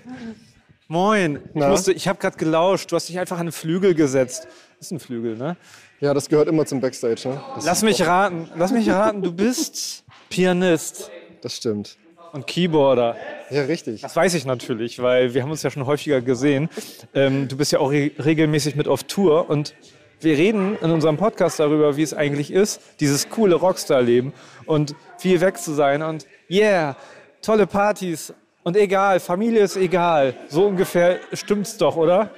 Moin. Ich, Na? musste, ich habe gerade gelauscht. Du hast dich einfach an den Flügel gesetzt. Ist ein Flügel, ne? Ja, das gehört immer zum Backstage. Ne? Das, Lass mich raten. Lass mich raten. Du bist Pianist das stimmt. und Keyboarder. Ja, richtig. Das weiß ich natürlich, weil wir haben uns ja schon häufiger gesehen. Ähm, du bist ja auch re regelmäßig mit auf Tour und wir reden in unserem Podcast darüber, wie es eigentlich ist, dieses coole Rockstar-Leben und viel weg zu sein und yeah, tolle Partys und egal, Familie ist egal. So ungefähr stimmt's doch, oder?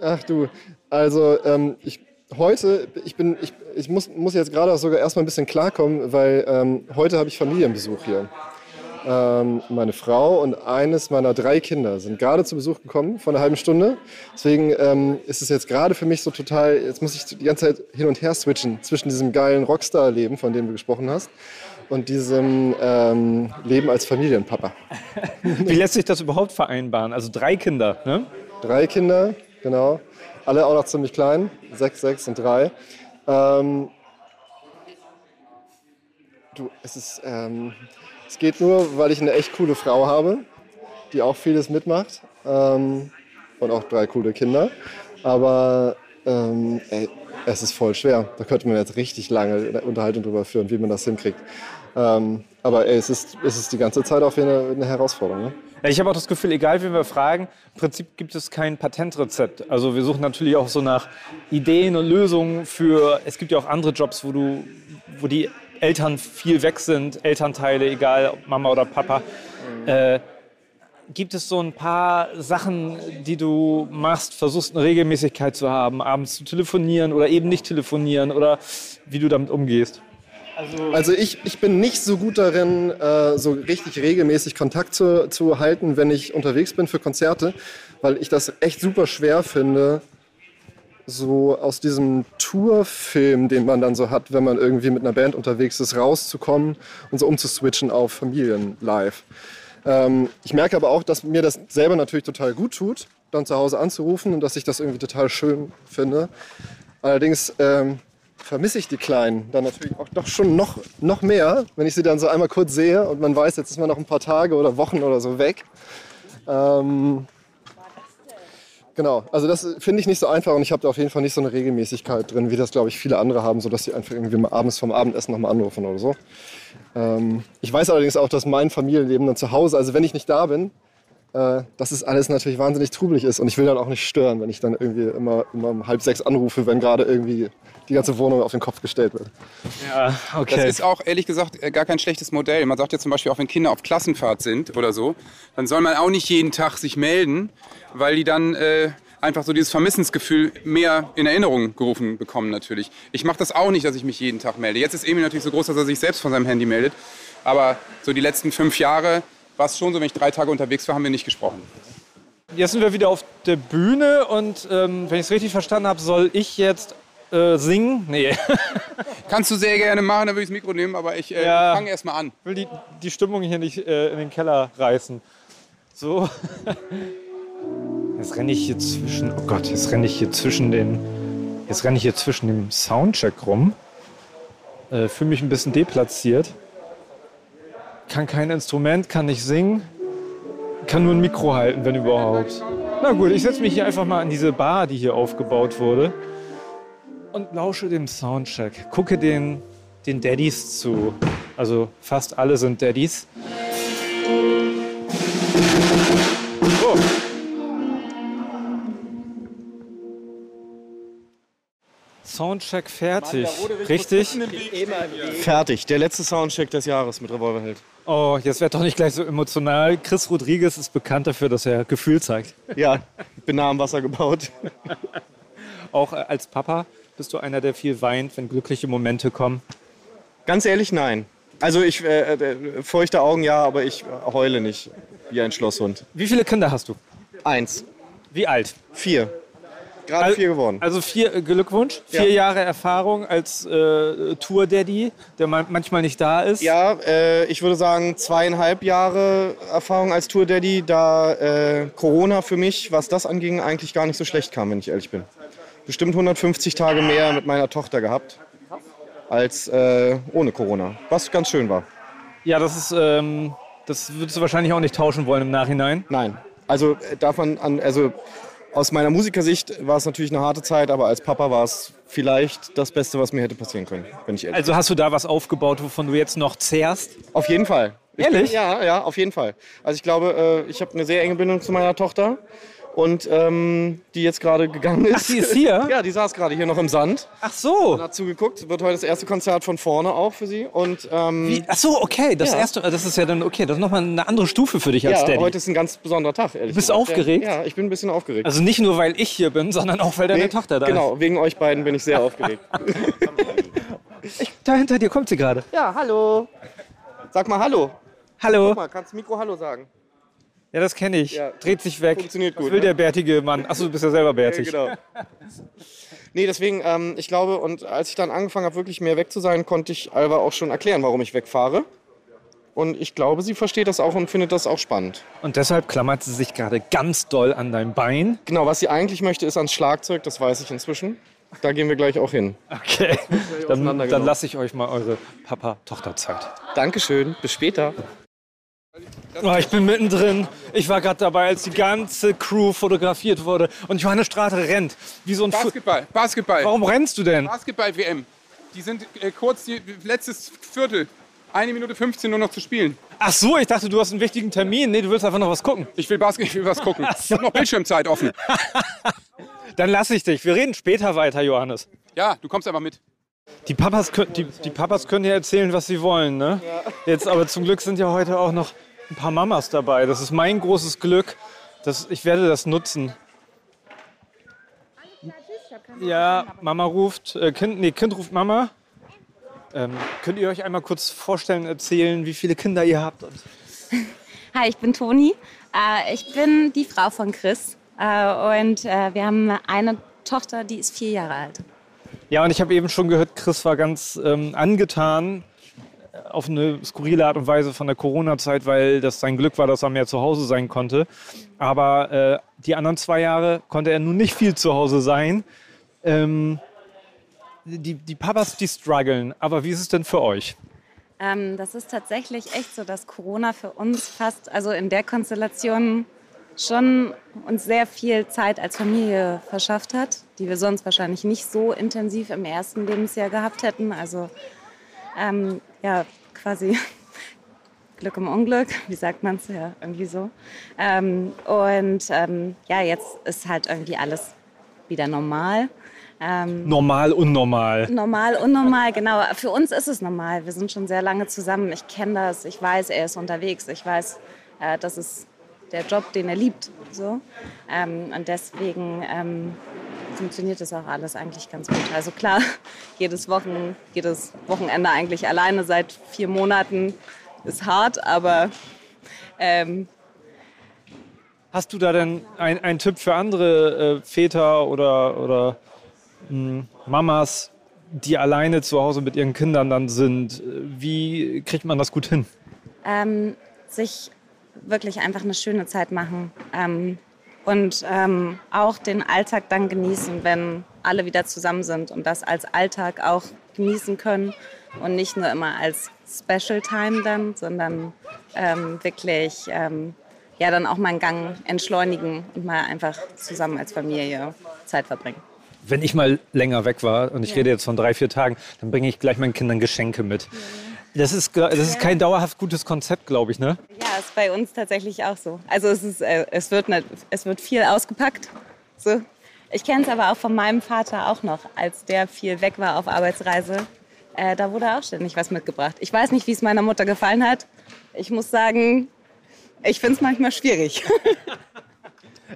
Ach du, also ähm, ich, heute, ich, bin, ich, ich muss, muss jetzt gerade auch sogar erstmal ein bisschen klarkommen, weil ähm, heute habe ich Familienbesuch hier. Ähm, meine Frau und eines meiner drei Kinder sind gerade zu Besuch gekommen vor einer halben Stunde. Deswegen ähm, ist es jetzt gerade für mich so total, jetzt muss ich die ganze Zeit hin und her switchen zwischen diesem geilen Rockstar-Leben, von dem du gesprochen hast, und diesem ähm, Leben als Familienpapa. Wie lässt sich das überhaupt vereinbaren? Also drei Kinder, ne? Drei Kinder, genau. Alle auch noch ziemlich klein. Sechs, sechs und drei. Ähm, du, es ist, ähm, es geht nur, weil ich eine echt coole Frau habe, die auch vieles mitmacht. Ähm, und auch drei coole Kinder. Aber ähm, ey, es ist voll schwer. Da könnte man jetzt richtig lange Unterhaltung drüber führen, wie man das hinkriegt. Ähm, aber ey, es, ist, es ist die ganze Zeit auch wieder eine, Herausforderung. Ne? Ich habe auch das Gefühl, egal wen wir fragen, im Prinzip gibt es kein Patentrezept. Also wir suchen natürlich auch so nach Ideen und Lösungen für, es gibt ja auch andere Jobs, wo du, wo die Eltern viel weg sind, Elternteile, egal ob Mama oder Papa. Äh, gibt es so ein paar Sachen, die du machst, versuchst eine Regelmäßigkeit zu haben, abends zu telefonieren oder eben nicht telefonieren oder wie du damit umgehst? Also ich, ich bin nicht so gut darin, äh, so richtig regelmäßig Kontakt zu, zu halten, wenn ich unterwegs bin für Konzerte, weil ich das echt super schwer finde, so aus diesem Tourfilm, den man dann so hat, wenn man irgendwie mit einer Band unterwegs ist, rauszukommen und so umzuswitchen auf Familienlive. Ähm, ich merke aber auch, dass mir das selber natürlich total gut tut, dann zu Hause anzurufen und dass ich das irgendwie total schön finde. Allerdings ähm, vermisse ich die Kleinen dann natürlich auch doch schon noch, noch mehr, wenn ich sie dann so einmal kurz sehe und man weiß, jetzt ist man noch ein paar Tage oder Wochen oder so weg. Ähm, genau, also das finde ich nicht so einfach und ich habe da auf jeden Fall nicht so eine Regelmäßigkeit drin, wie das, glaube ich, viele andere haben, sodass sie einfach irgendwie mal abends vom Abendessen nochmal anrufen oder so. Ähm, ich weiß allerdings auch, dass mein Familienleben dann zu Hause, also wenn ich nicht da bin, äh, dass es alles natürlich wahnsinnig trubelig ist und ich will dann auch nicht stören, wenn ich dann irgendwie immer, immer um halb sechs anrufe, wenn gerade irgendwie die ganze Wohnung auf den Kopf gestellt wird. Ja, okay. Das ist auch ehrlich gesagt äh, gar kein schlechtes Modell. Man sagt ja zum Beispiel auch, wenn Kinder auf Klassenfahrt sind oder so, dann soll man auch nicht jeden Tag sich melden, weil die dann äh, einfach so dieses Vermissensgefühl mehr in Erinnerung gerufen bekommen natürlich. Ich mache das auch nicht, dass ich mich jeden Tag melde. Jetzt ist Emil natürlich so groß, dass er sich selbst von seinem Handy meldet. Aber so die letzten fünf Jahre war es schon so, wenn ich drei Tage unterwegs war, haben wir nicht gesprochen. Jetzt sind wir wieder auf der Bühne und ähm, wenn ich es richtig verstanden habe, soll ich jetzt äh, singen? Nee. Kannst du sehr gerne machen, dann würde ich das Mikro nehmen, aber ich äh, Ja. fange erst mal an. Ich will die, die Stimmung hier nicht äh, in den Keller reißen. So. Jetzt renne ich hier zwischen. Oh Gott, jetzt renne ich hier zwischen den. Jetzt renne ich hier zwischen dem Soundcheck rum. Äh, Fühle mich ein bisschen deplatziert. Kann kein Instrument, kann nicht singen. Kann nur ein Mikro halten, wenn überhaupt. Na gut, ich setze mich hier einfach mal an diese Bar, die hier aufgebaut wurde. Und lausche dem Soundcheck. Gucke den, den Daddys zu. Also fast alle sind Daddys. Soundcheck fertig. Richtig? Fertig. Der letzte Soundcheck des Jahres mit Revolverheld. Oh, jetzt wird doch nicht gleich so emotional. Chris Rodriguez ist bekannt dafür, dass er Gefühl zeigt. Ja, bin nah am Wasser gebaut. Auch als Papa bist du einer, der viel weint, wenn glückliche Momente kommen. Ganz ehrlich, nein. Also ich äh, äh, feuchte Augen ja, aber ich heule nicht wie ein Schlosshund. Wie viele Kinder hast du? Eins. Wie alt? Vier. Gerade Al- vier geworden. Also vier äh, Glückwunsch, vier Ja. Jahre Erfahrung als äh, Tour Daddy, der man manchmal nicht da ist. Ja, äh, ich würde sagen zweieinhalb Jahre Erfahrung als Tour Daddy, da äh, Corona für mich, was das anging, eigentlich gar nicht so schlecht kam, wenn ich ehrlich bin. Bestimmt 150 Tage mehr mit meiner Tochter gehabt als äh, ohne Corona, was ganz schön war. Ja, das ist, ähm, das würdest du wahrscheinlich auch nicht tauschen wollen im Nachhinein. Nein, also äh, darf man an, also aus meiner Musikersicht war es natürlich eine harte Zeit, aber als Papa war es vielleicht das Beste, was mir hätte passieren können, wenn ich ehrlich Also hast du da was aufgebaut, wovon du jetzt noch zehrst? Auf jeden Fall. Ich Ehrlich? Bin, ja, ja, auf jeden Fall. Also ich glaube, äh, ich habe eine sehr enge Bindung zu meiner Tochter. Und ähm, die jetzt gerade gegangen ist. Ach, die ist hier? ja, die saß gerade hier noch im Sand. Ach so. Und hat zugeguckt. Wird heute das erste Konzert von vorne auch für sie. Und, ähm, Wie? Ach so, okay, das Ja. erste, das ist ja dann okay, das ist nochmal eine andere Stufe für dich als ja, Daddy. heute ist ein ganz besonderer Tag, ehrlich Du bist gesagt. aufgeregt? Ja, ich bin ein bisschen aufgeregt. Also nicht nur, weil ich hier bin, sondern auch, weil deine Nee, Tochter da Genau, wegen euch beiden bin ich sehr aufgeregt. ist. Ich, da hinter dir kommt sie gerade. ja, hallo. Sag mal Hallo. Hallo. Guck mal, kannst du Mikro Hallo sagen? Ja, das kenne ich. Ja. Dreht sich weg. Funktioniert Was gut, will ne? der bärtige Mann? Achso, du bist ja selber bärtig. Ja, genau. Nee, deswegen, ähm, ich glaube, und als ich dann angefangen habe, wirklich mehr weg zu sein, konnte ich Alva auch schon erklären, warum ich wegfahre. Und ich glaube, sie versteht das auch und findet das auch spannend. Und deshalb klammert sie sich gerade ganz doll an dein Bein. Genau, was sie eigentlich möchte, ist ans Schlagzeug, das weiß ich inzwischen. Da gehen wir gleich auch hin. Okay. Dann, dann lasse ich euch mal eure Papa-Tochter-Zeit. Dankeschön, bis später. Oh, ich bin mittendrin. Ich war gerade dabei, als die ganze Crew fotografiert wurde. Und Johannes Strate rennt. Wie so ein Basketball, Basketball. Warum rennst du denn? Basketball-WM. Die sind äh, kurz, die, letztes Viertel. Eine Minute 15 nur noch zu spielen. Ach so, ich dachte, du hast einen wichtigen Termin. Nee, du willst einfach noch was gucken. Ich will, Basket, ich will was gucken. Ich habe noch Bildschirmzeit offen. Dann lasse ich dich. Wir reden später weiter, Johannes. Ja, du kommst einfach mit. Die Papas, kö- die, die Papas können ja erzählen, was sie wollen, ne? Jetzt, aber zum Glück sind ja heute auch noch ein paar Mamas dabei. Das ist mein großes Glück. Das, ich werde das nutzen. Ja, Mama ruft, äh, Kind, nee, Kind ruft Mama. Ähm, könnt ihr euch einmal kurz vorstellen, erzählen, wie viele Kinder ihr habt? Hi, ich bin Toni. Äh, ich bin die Frau von Chris. Äh, und äh, wir haben eine Tochter, die ist vier Jahre alt. Ja, und ich habe eben schon gehört, Chris war ganz ähm, angetan auf eine skurrile Art und Weise von der Corona-Zeit, weil das sein Glück war, dass er mehr zu Hause sein konnte. Aber äh, die anderen zwei Jahre konnte er nun nicht viel zu Hause sein. Ähm, die, die Papas, die strugglen. Aber wie ist es denn für euch? Ähm, das ist tatsächlich echt so, dass Corona für uns fast, also in der Konstellation schon uns sehr viel Zeit als Familie verschafft hat, die wir sonst wahrscheinlich nicht so intensiv im ersten Lebensjahr gehabt hätten. Also ähm, ja, quasi Glück im Unglück, wie sagt man es ja irgendwie so. Ähm, und ähm, ja, jetzt ist halt irgendwie alles wieder normal. Ähm, Normal, unnormal. Normal, unnormal, genau. Für uns ist es normal. Wir sind schon sehr lange zusammen. Ich kenne das. Ich weiß, er ist unterwegs. Ich weiß, äh, das ist der Job, den er liebt. So. Ähm, und deswegen ähm, funktioniert das auch alles eigentlich ganz gut. Also klar, jedes, Wochen, jedes Wochenende eigentlich alleine seit vier Monaten ist hart, aber ähm, Hast du da denn einen Tipp für andere äh, Väter oder, oder mh, Mamas, die alleine zu Hause mit ihren Kindern dann sind? Wie kriegt man das gut hin? ähm, sich wirklich einfach eine schöne Zeit machen ähm, und ähm, auch den Alltag dann genießen, wenn alle wieder zusammen sind und das als Alltag auch genießen können und nicht nur immer als Special Time dann, sondern ähm, wirklich ähm, ja dann auch mal einen Gang entschleunigen und mal einfach zusammen als Familie Zeit verbringen. Wenn ich mal länger weg war, und ich Ja. rede jetzt von drei, vier Tagen, dann bringe ich gleich meinen Kindern Geschenke mit. Das ist, das ist kein dauerhaft gutes Konzept, glaube ich, ne? Ja, ist bei uns tatsächlich auch so. Also es, ist, äh, es, wird, nicht, es wird viel ausgepackt. So. Ich kenne es aber auch von meinem Vater auch noch, als der viel weg war auf Arbeitsreise. Äh, da wurde auch ständig was mitgebracht. Ich weiß nicht, wie es meiner Mutter gefallen hat. Ich muss sagen, ich finde es manchmal schwierig.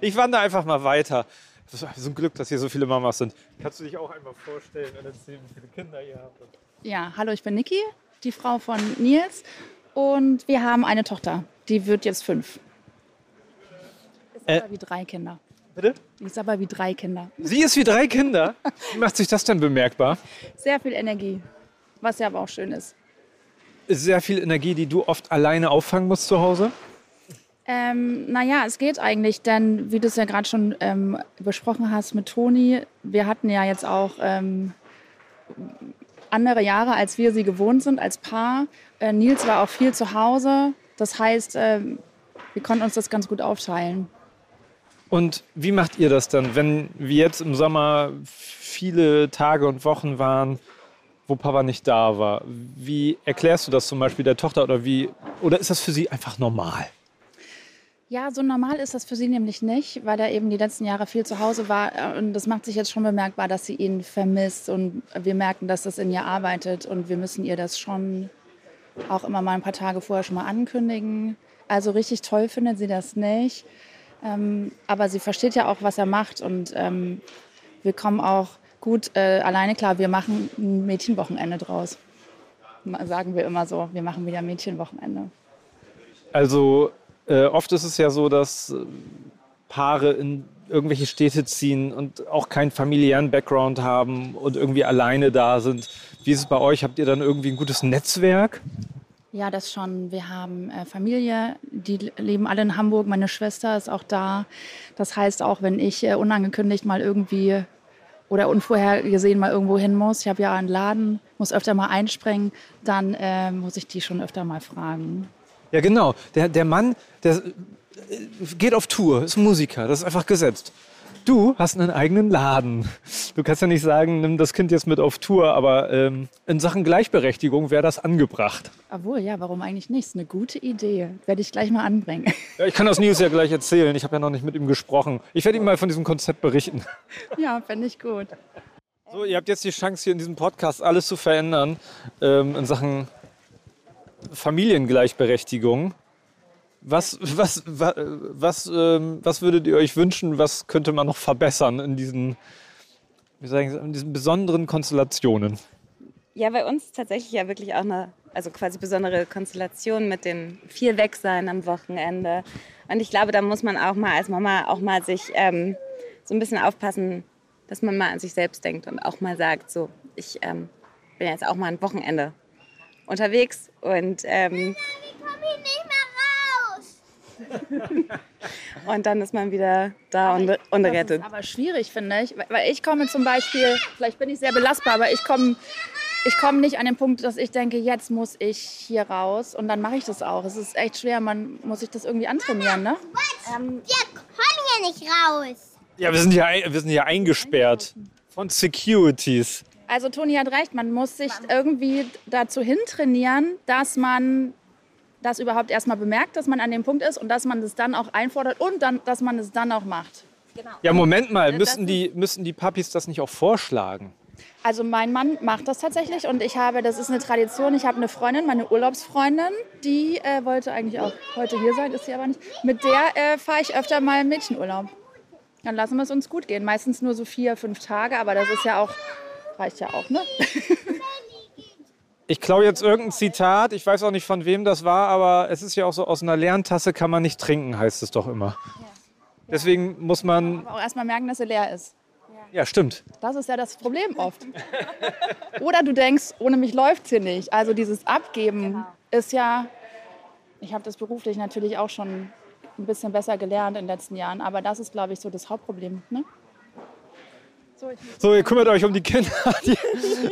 Ich wandere einfach mal weiter. Das ist so ein Glück, dass hier so viele Mamas sind. Kannst du dich auch einmal vorstellen erzählen, wie viele Kinder ihr habt? Ja, hallo, ich bin Niki, die Frau von Nils. Und wir haben eine Tochter, die wird jetzt fünf. Ist Äh. aber wie drei Kinder. Bitte? Die ist aber wie drei Kinder. Sie ist wie drei Kinder. Wie macht sich das denn bemerkbar? Sehr viel Energie, was ja aber auch schön ist. Sehr viel Energie, die du oft alleine auffangen musst zu Hause? Ähm, naja, es geht eigentlich, denn wie du es ja gerade schon ähm, besprochen hast mit Toni, wir hatten ja jetzt auch ähm, andere Jahre, als wir sie gewohnt sind als Paar. Äh, Nils war auch viel zu Hause. Das heißt, ähm, wir konnten uns das ganz gut aufteilen. Und wie macht ihr das dann, wenn wir jetzt im Sommer viele Tage und Wochen waren, wo Papa nicht da war? Wie erklärst du das zum Beispiel der Tochter oder wie? Oder ist das für sie einfach normal? Ja, so normal ist das für sie nämlich nicht, weil er eben die letzten Jahre viel zu Hause war. Äh, Und das macht sich jetzt schon bemerkbar, dass sie ihn vermisst. Und wir merken, dass das in ihr arbeitet. Und wir müssen ihr das schon auch immer mal ein paar Tage vorher schon mal ankündigen. Also richtig toll findet sie das nicht. Ähm, aber sie versteht ja auch, was er macht. Und ähm, wir kommen auch gut äh, alleine klar. Wir machen ein Mädchenwochenende draus. Sagen wir immer so. Wir machen wieder Mädchenwochenende. Also äh, oft ist es ja so, dass äh, Paare in irgendwelche Städte ziehen und auch keinen familiären Background haben und irgendwie alleine da sind. Wie ist es bei euch? Habt ihr dann irgendwie ein gutes Netzwerk? Ja, das schon. Wir haben äh, Familie, die leben alle in Hamburg. Meine Schwester ist auch da. Das heißt, auch wenn ich unangekündigt mal irgendwie oder unvorhergesehen mal irgendwo hin muss, ich habe ja einen Laden, muss öfter mal einspringen, dann äh, muss ich die schon öfter mal fragen. Ja, genau. Der, der Mann, der äh, geht auf Tour, ist Musiker, das ist einfach gesetzt. Du hast einen eigenen Laden. Du kannst ja nicht sagen, nimm das Kind jetzt mit auf Tour, aber ähm, in Sachen Gleichberechtigung wäre das angebracht. Obwohl, ja, warum eigentlich nicht? Ist eine gute Idee. Werde ich gleich mal anbringen. Ja, ich kann das News ja gleich erzählen. Ich habe ja noch nicht mit ihm gesprochen. Ich werde ihm mal von diesem Konzept berichten. ja, fände ich gut. So, ihr habt jetzt die Chance, hier in diesem Podcast alles zu verändern ähm, in Sachen Familiengleichberechtigung. Was, was, was, was, ähm, was würdet ihr euch wünschen? Was könnte man noch verbessern in diesen, wie sagen, Sie, in diesen besonderen Konstellationen? Ja, bei uns tatsächlich ja wirklich auch eine, also quasi besondere Konstellation mit dem viel Wegsein am Wochenende. Und ich glaube, da muss man auch mal als Mama auch mal sich ähm, so ein bisschen aufpassen, dass man mal an sich selbst denkt und auch mal sagt, so, ich ähm, bin jetzt auch mal ein Wochenende unterwegs und ähm, und dann ist man wieder da und, und Das rettet. ist aber schwierig, finde ich. Weil- ich komme zum Beispiel, vielleicht bin ich sehr belastbar, aber ich komme ich komme nicht an den Punkt, dass ich denke, jetzt muss ich hier raus und dann mache ich das auch. Es ist echt schwer, man muss sich das irgendwie antrainieren, ne? Ähm, wir kommen hier nicht raus. Ja, wir sind hier, wir sind hier eingesperrt von Securities. Also Toni hat recht, man muss sich irgendwie dazu hintrainieren, dass man das überhaupt erstmal bemerkt, dass man an dem Punkt ist und dass man das dann auch einfordert und dann, dass man es dann auch macht. Ja, Moment mal, Das müssen die, müssen die Papis das nicht auch vorschlagen? Also mein Mann macht das tatsächlich und ich habe, das ist eine Tradition, ich habe eine Freundin, meine Urlaubsfreundin, die äh, wollte eigentlich auch heute hier sein, ist sie aber nicht. Mit der äh, fahre ich öfter mal Mädchenurlaub. Dann lassen wir es uns gut gehen. Meistens nur so vier, fünf Tage, aber das ist ja auch, reicht ja auch, ne? Ich klaue jetzt irgendein Zitat, ich weiß auch nicht von wem das war, aber es ist ja auch so, aus einer leeren Tasse kann man nicht trinken, heißt es doch immer. Deswegen muss man, Aber auch erstmal merken, dass sie leer ist. ja stimmt. Das ist ja das Problem oft. Oder du denkst, ohne mich läuft es hier nicht. Also dieses Abgeben ist ja, ich habe das beruflich natürlich auch schon ein bisschen besser gelernt in den letzten Jahren, aber das ist, glaube ich, so das Hauptproblem. Ne? So, ihr kümmert euch um die Kinder.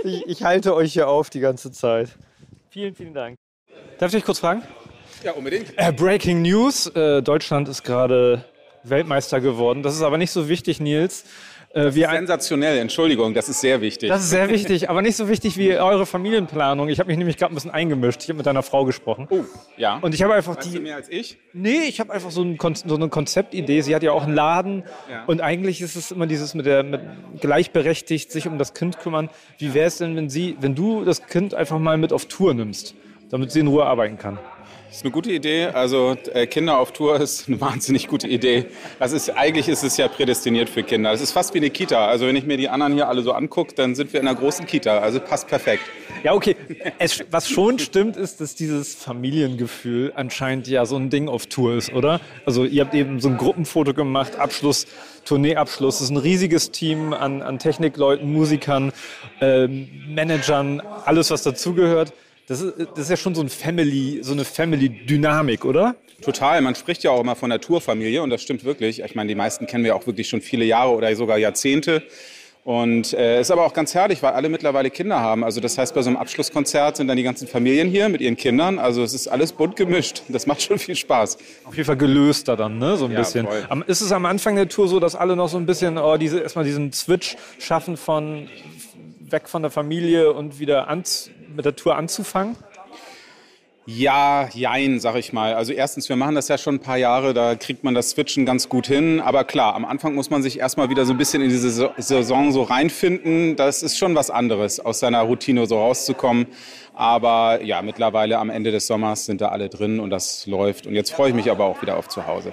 Ich, ich halte euch hier auf die ganze Zeit. Vielen, vielen Dank. Darf ich dich kurz fragen? Ja, unbedingt. Äh, Breaking News. Äh, Deutschland ist gerade Weltmeister geworden. Das ist aber nicht so wichtig, Nils. Äh, Sensationell, Entschuldigung, das ist sehr wichtig. Das ist sehr wichtig, aber nicht so wichtig wie eure Familienplanung. Ich habe mich nämlich gerade ein bisschen eingemischt. Ich habe mit deiner Frau gesprochen. Oh, ja. Und ich habe einfach Weißt die. du mehr als ich? Nee, ich habe einfach so, ein so eine Konzeptidee. Sie hat ja auch einen Laden. Ja. Und eigentlich ist es immer dieses mit der mit gleichberechtigt sich um das Kind kümmern. Wie wäre es denn, wenn sie, wenn du das Kind einfach mal mit auf Tour nimmst, damit sie in Ruhe arbeiten kann? Das ist eine gute Idee. Also äh, Kinder auf Tour ist eine wahnsinnig gute Idee. Das ist, eigentlich ist es ja prädestiniert für Kinder. Es ist fast wie eine Kita. Also wenn ich mir die anderen hier alle so angucke, dann sind wir in einer großen Kita. Also passt perfekt. Ja, okay. Es, was schon stimmt, ist, dass dieses Familiengefühl anscheinend ja so ein Ding auf Tour ist, oder? Also ihr habt eben so ein Gruppenfoto gemacht, Abschluss, Tourneeabschluss. Das ist ein riesiges Team an, an Technikleuten, Musikern, ähm, Managern, alles, was dazugehört. Das ist, das ist ja schon so ein Family, so eine Family-Dynamik, oder? Total. Man spricht ja auch immer von der Tourfamilie und das stimmt wirklich. Ich meine, die meisten kennen wir auch wirklich schon viele Jahre oder sogar Jahrzehnte. Und äh, ist aber auch ganz herrlich, weil alle mittlerweile Kinder haben. Also das heißt, bei so einem Abschlusskonzert sind dann die ganzen Familien hier mit ihren Kindern. Also es ist alles bunt gemischt. Das macht schon viel Spaß. Auf jeden Fall gelöster dann, ne? So ein Ja, bisschen. voll. Ist es am Anfang der Tour so, dass alle noch so ein bisschen oh, diese, erstmal diesen Switch schaffen von weg von der Familie und wieder ans, mit der Tour anzufangen? Ja, jein, sag ich mal. Also erstens, wir machen das ja schon ein paar Jahre, da kriegt man das Switchen ganz gut hin. Aber klar, am Anfang muss man sich erstmal wieder so ein bisschen in diese Saison- so reinfinden. Das ist schon was anderes, aus seiner Routine so rauszukommen. Aber ja, mittlerweile am Ende des Sommers sind da alle drin und das läuft. Und jetzt freue ich mich aber auch wieder auf zu Hause.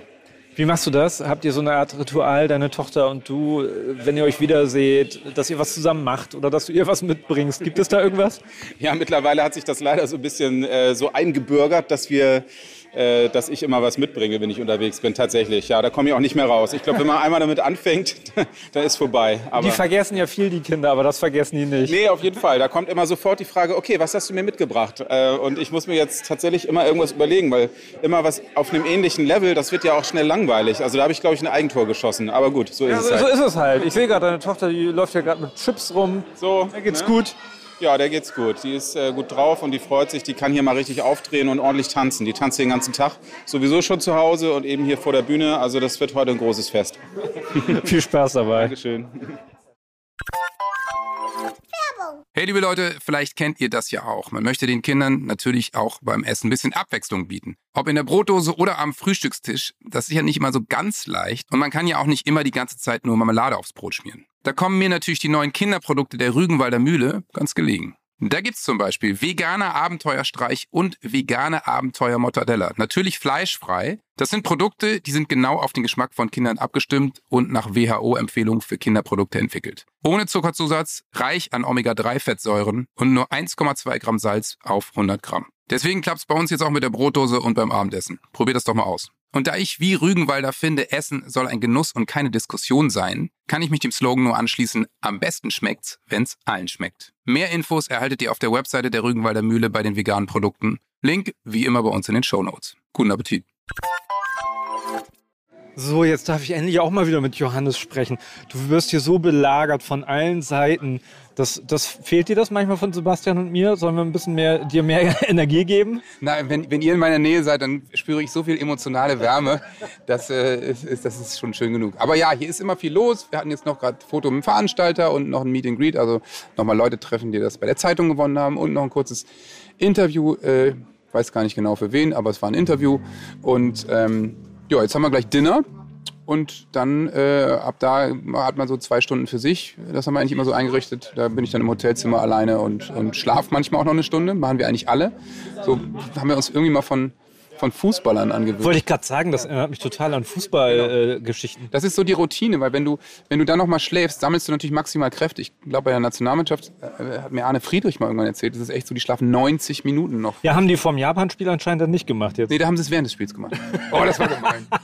Wie machst du das? Habt ihr so eine Art Ritual, deine Tochter und du, äh, wenn ihr euch wiederseht, dass ihr was zusammen macht oder dass du ihr was mitbringst? Gibt es da irgendwas? Ja, mittlerweile hat sich das leider so ein bisschen äh, so eingebürgert, dass wir, äh, dass ich immer was mitbringe, wenn ich unterwegs bin. Tatsächlich, ja, da komme ich auch nicht mehr raus. Ich glaube, wenn man einmal damit anfängt, dann ist vorbei. Aber die vergessen ja viel, die Kinder, aber das vergessen die nicht. Nee, auf jeden Fall. Da kommt immer sofort die Frage, okay, was hast du mir mitgebracht? Äh, und ich muss mir jetzt tatsächlich immer irgendwas überlegen, weil immer was auf einem ähnlichen Level, das wird ja auch schnell langweilig. Also da habe ich, glaube ich, ein Eigentor geschossen. Aber gut, so ist Ja, es so, halt. so ist es halt. Ich sehe gerade, deine Tochter, die läuft ja gerade mit Chips rum. So, Da geht's ne? gut. Ja, der geht's gut. Die ist äh, gut drauf und die freut sich. Die kann hier mal richtig aufdrehen und ordentlich tanzen. Die tanzt den ganzen Tag. Sowieso schon zu Hause und eben hier vor der Bühne. Also das wird heute ein großes Fest. Viel Spaß dabei. Dankeschön. Hey liebe Leute, vielleicht kennt ihr das ja auch. Man möchte den Kindern natürlich auch beim Essen ein bisschen Abwechslung bieten. Ob in der Brotdose oder am Frühstückstisch, das ist ja nicht immer so ganz leicht. Und man kann ja auch nicht immer die ganze Zeit nur Marmelade aufs Brot schmieren. Da kommen mir natürlich die neuen Kinderprodukte der Rügenwalder Mühle ganz gelegen. Da gibt's zum Beispiel veganer Abenteuerstreich und vegane Abenteuer Mortadella. Natürlich fleischfrei. Das sind Produkte, die sind genau auf den Geschmack von Kindern abgestimmt und nach WHO-Empfehlung für Kinderprodukte entwickelt. Ohne Zuckerzusatz, reich an Omega-3-Fettsäuren und nur 1,2 Gramm Salz auf 100 Gramm. Deswegen klappt's bei uns jetzt auch mit der Brotdose und beim Abendessen. Probiert das doch mal aus. Und da ich wie Rügenwalder finde, Essen soll ein Genuss und keine Diskussion sein, kann ich mich dem Slogan nur anschließen, am besten schmeckt's, wenn's allen schmeckt. Mehr Infos erhaltet ihr auf der Webseite der Rügenwalder Mühle bei den veganen Produkten. Link wie immer bei uns in den Shownotes. Guten Appetit. So, jetzt darf ich endlich auch mal wieder mit Johannes sprechen. Du wirst hier so belagert von allen Seiten. Das, das, fehlt dir das manchmal von Sebastian und mir? Sollen wir ein bisschen mehr, dir mehr Energie geben? Nein, wenn, wenn ihr in meiner Nähe seid, dann spüre ich so viel emotionale Wärme. Das, äh, ist, das ist schon schön genug. Aber ja, hier ist immer viel los. Wir hatten jetzt noch gerade Foto mit dem Veranstalter und noch ein Meet and Greet. Also nochmal Leute treffen, die das bei der Zeitung gewonnen haben. Und noch ein kurzes Interview. Äh, weiß gar nicht genau für wen, aber es war ein Interview. Und ähm, ja, jetzt haben wir gleich Dinner. Und dann äh, ab da hat man so zwei Stunden für sich. Das haben wir eigentlich immer so eingerichtet. Da bin ich dann im Hotelzimmer alleine und, und schlaf manchmal auch noch eine Stunde. Machen wir eigentlich alle. So haben wir uns irgendwie mal von, von Fußballern angewöhnt. Wollte ich gerade sagen, das erinnert mich total an Fußballgeschichten. Das ist so die Routine, weil wenn du, wenn du dann noch mal schläfst, sammelst du natürlich maximal Kräfte. Ich glaube, bei der Nationalmannschaft äh, hat mir Arne Friedrich mal irgendwann erzählt, das ist echt so, die schlafen 90 Minuten noch. ja, haben die vom Japan-Spiel anscheinend dann nicht gemacht jetzt. Nee, da haben sie es während des Spiels gemacht. Oh, das war gemein.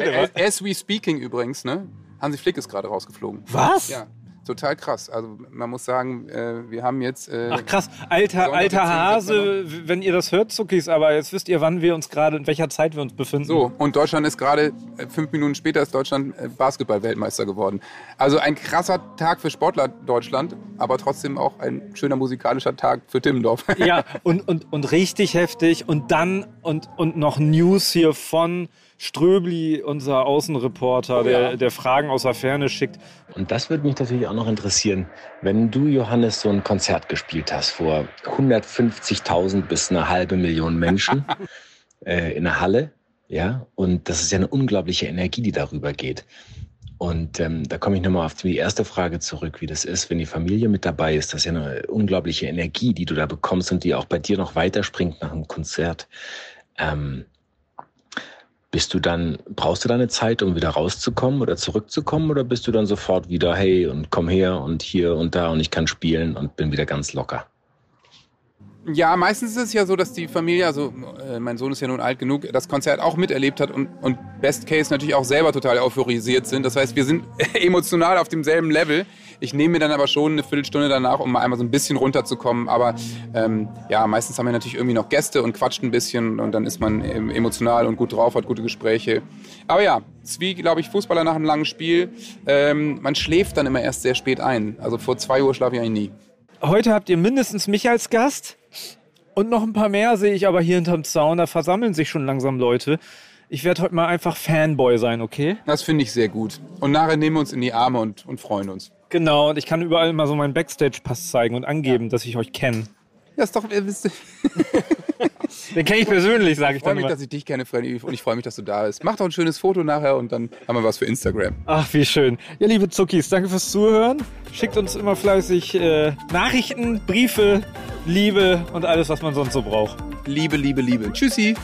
As, as we speaking übrigens, ne? Hansi Flick ist gerade rausgeflogen. Was? Ja, total krass. Also man muss sagen, äh, wir haben jetzt... Äh, Ach krass, alter, alter 10. Hase, wenn ihr das hört, Zuckis, aber jetzt wisst ihr, wann wir uns gerade, in welcher Zeit wir uns befinden. So, und Deutschland ist gerade, äh, fünf Minuten später ist Deutschland äh, Basketball-Weltmeister geworden. Also ein krasser Tag für Sportler Deutschland, aber trotzdem auch ein schöner musikalischer Tag für Timmendorf. Ja, und, und, und richtig heftig. Und dann und, und noch News hier von Ströbli, unser Außenreporter, der, der Fragen aus der Ferne schickt. Und das würde mich natürlich auch noch interessieren, wenn du, Johannes, so ein Konzert gespielt hast vor 150.000 bis eine halbe Million Menschen äh, in der Halle, ja, und das ist ja eine unglaubliche Energie, die darüber geht. Und ähm, da komme ich nochmal auf die erste Frage zurück, wie das ist, wenn die Familie mit dabei ist. Das ist ja eine unglaubliche Energie, die du da bekommst und die auch bei dir noch weiterspringt nach einem Konzert. Ähm, bist du dann, brauchst du deine Zeit, um wieder rauszukommen oder zurückzukommen oder bist du dann sofort wieder, hey, und komm her und hier und da und ich kann spielen und bin wieder ganz locker? Ja, meistens ist es ja so, dass die Familie, also äh, mein Sohn ist ja nun alt genug, das Konzert auch miterlebt hat und, und Best Case natürlich auch selber total euphorisiert sind. Das heißt, wir sind emotional auf demselben Level. Ich nehme mir dann aber schon eine Viertelstunde danach, um mal einmal so ein bisschen runterzukommen. Aber ähm, ja, meistens haben wir natürlich irgendwie noch Gäste und quatscht ein bisschen und dann ist man ähm, emotional und gut drauf, hat gute Gespräche. Aber ja, es ist wie, glaube ich, Fußballer nach einem langen Spiel. Ähm, man schläft dann immer erst sehr spät ein. Also vor zwei Uhr schlafe ich eigentlich nie. Heute habt ihr mindestens mich als Gast und noch ein paar mehr sehe ich aber hier hinterm Zaun. Da versammeln sich schon langsam Leute. Ich werde heute mal einfach Fanboy sein, okay? Das finde ich sehr gut. Und nachher nehmen wir uns in die Arme und, und freuen uns. Genau, und ich kann überall mal so meinen Backstage-Pass zeigen und angeben, dass ich euch kenne. Ja, ist doch. Äh, wisst ihr- Den kenne ich persönlich, sage ich Ich freue dann mich, immer. dass ich dich kenne, Freddy, und ich freue mich, dass du da bist. Mach doch ein schönes Foto nachher und dann haben wir was für Instagram. Ach, wie schön. Ja, liebe Zuckis, danke fürs Zuhören. Schickt uns immer fleißig äh, Nachrichten, Briefe, Liebe und alles, was man sonst so braucht. Liebe, Liebe, Liebe. Tschüssi.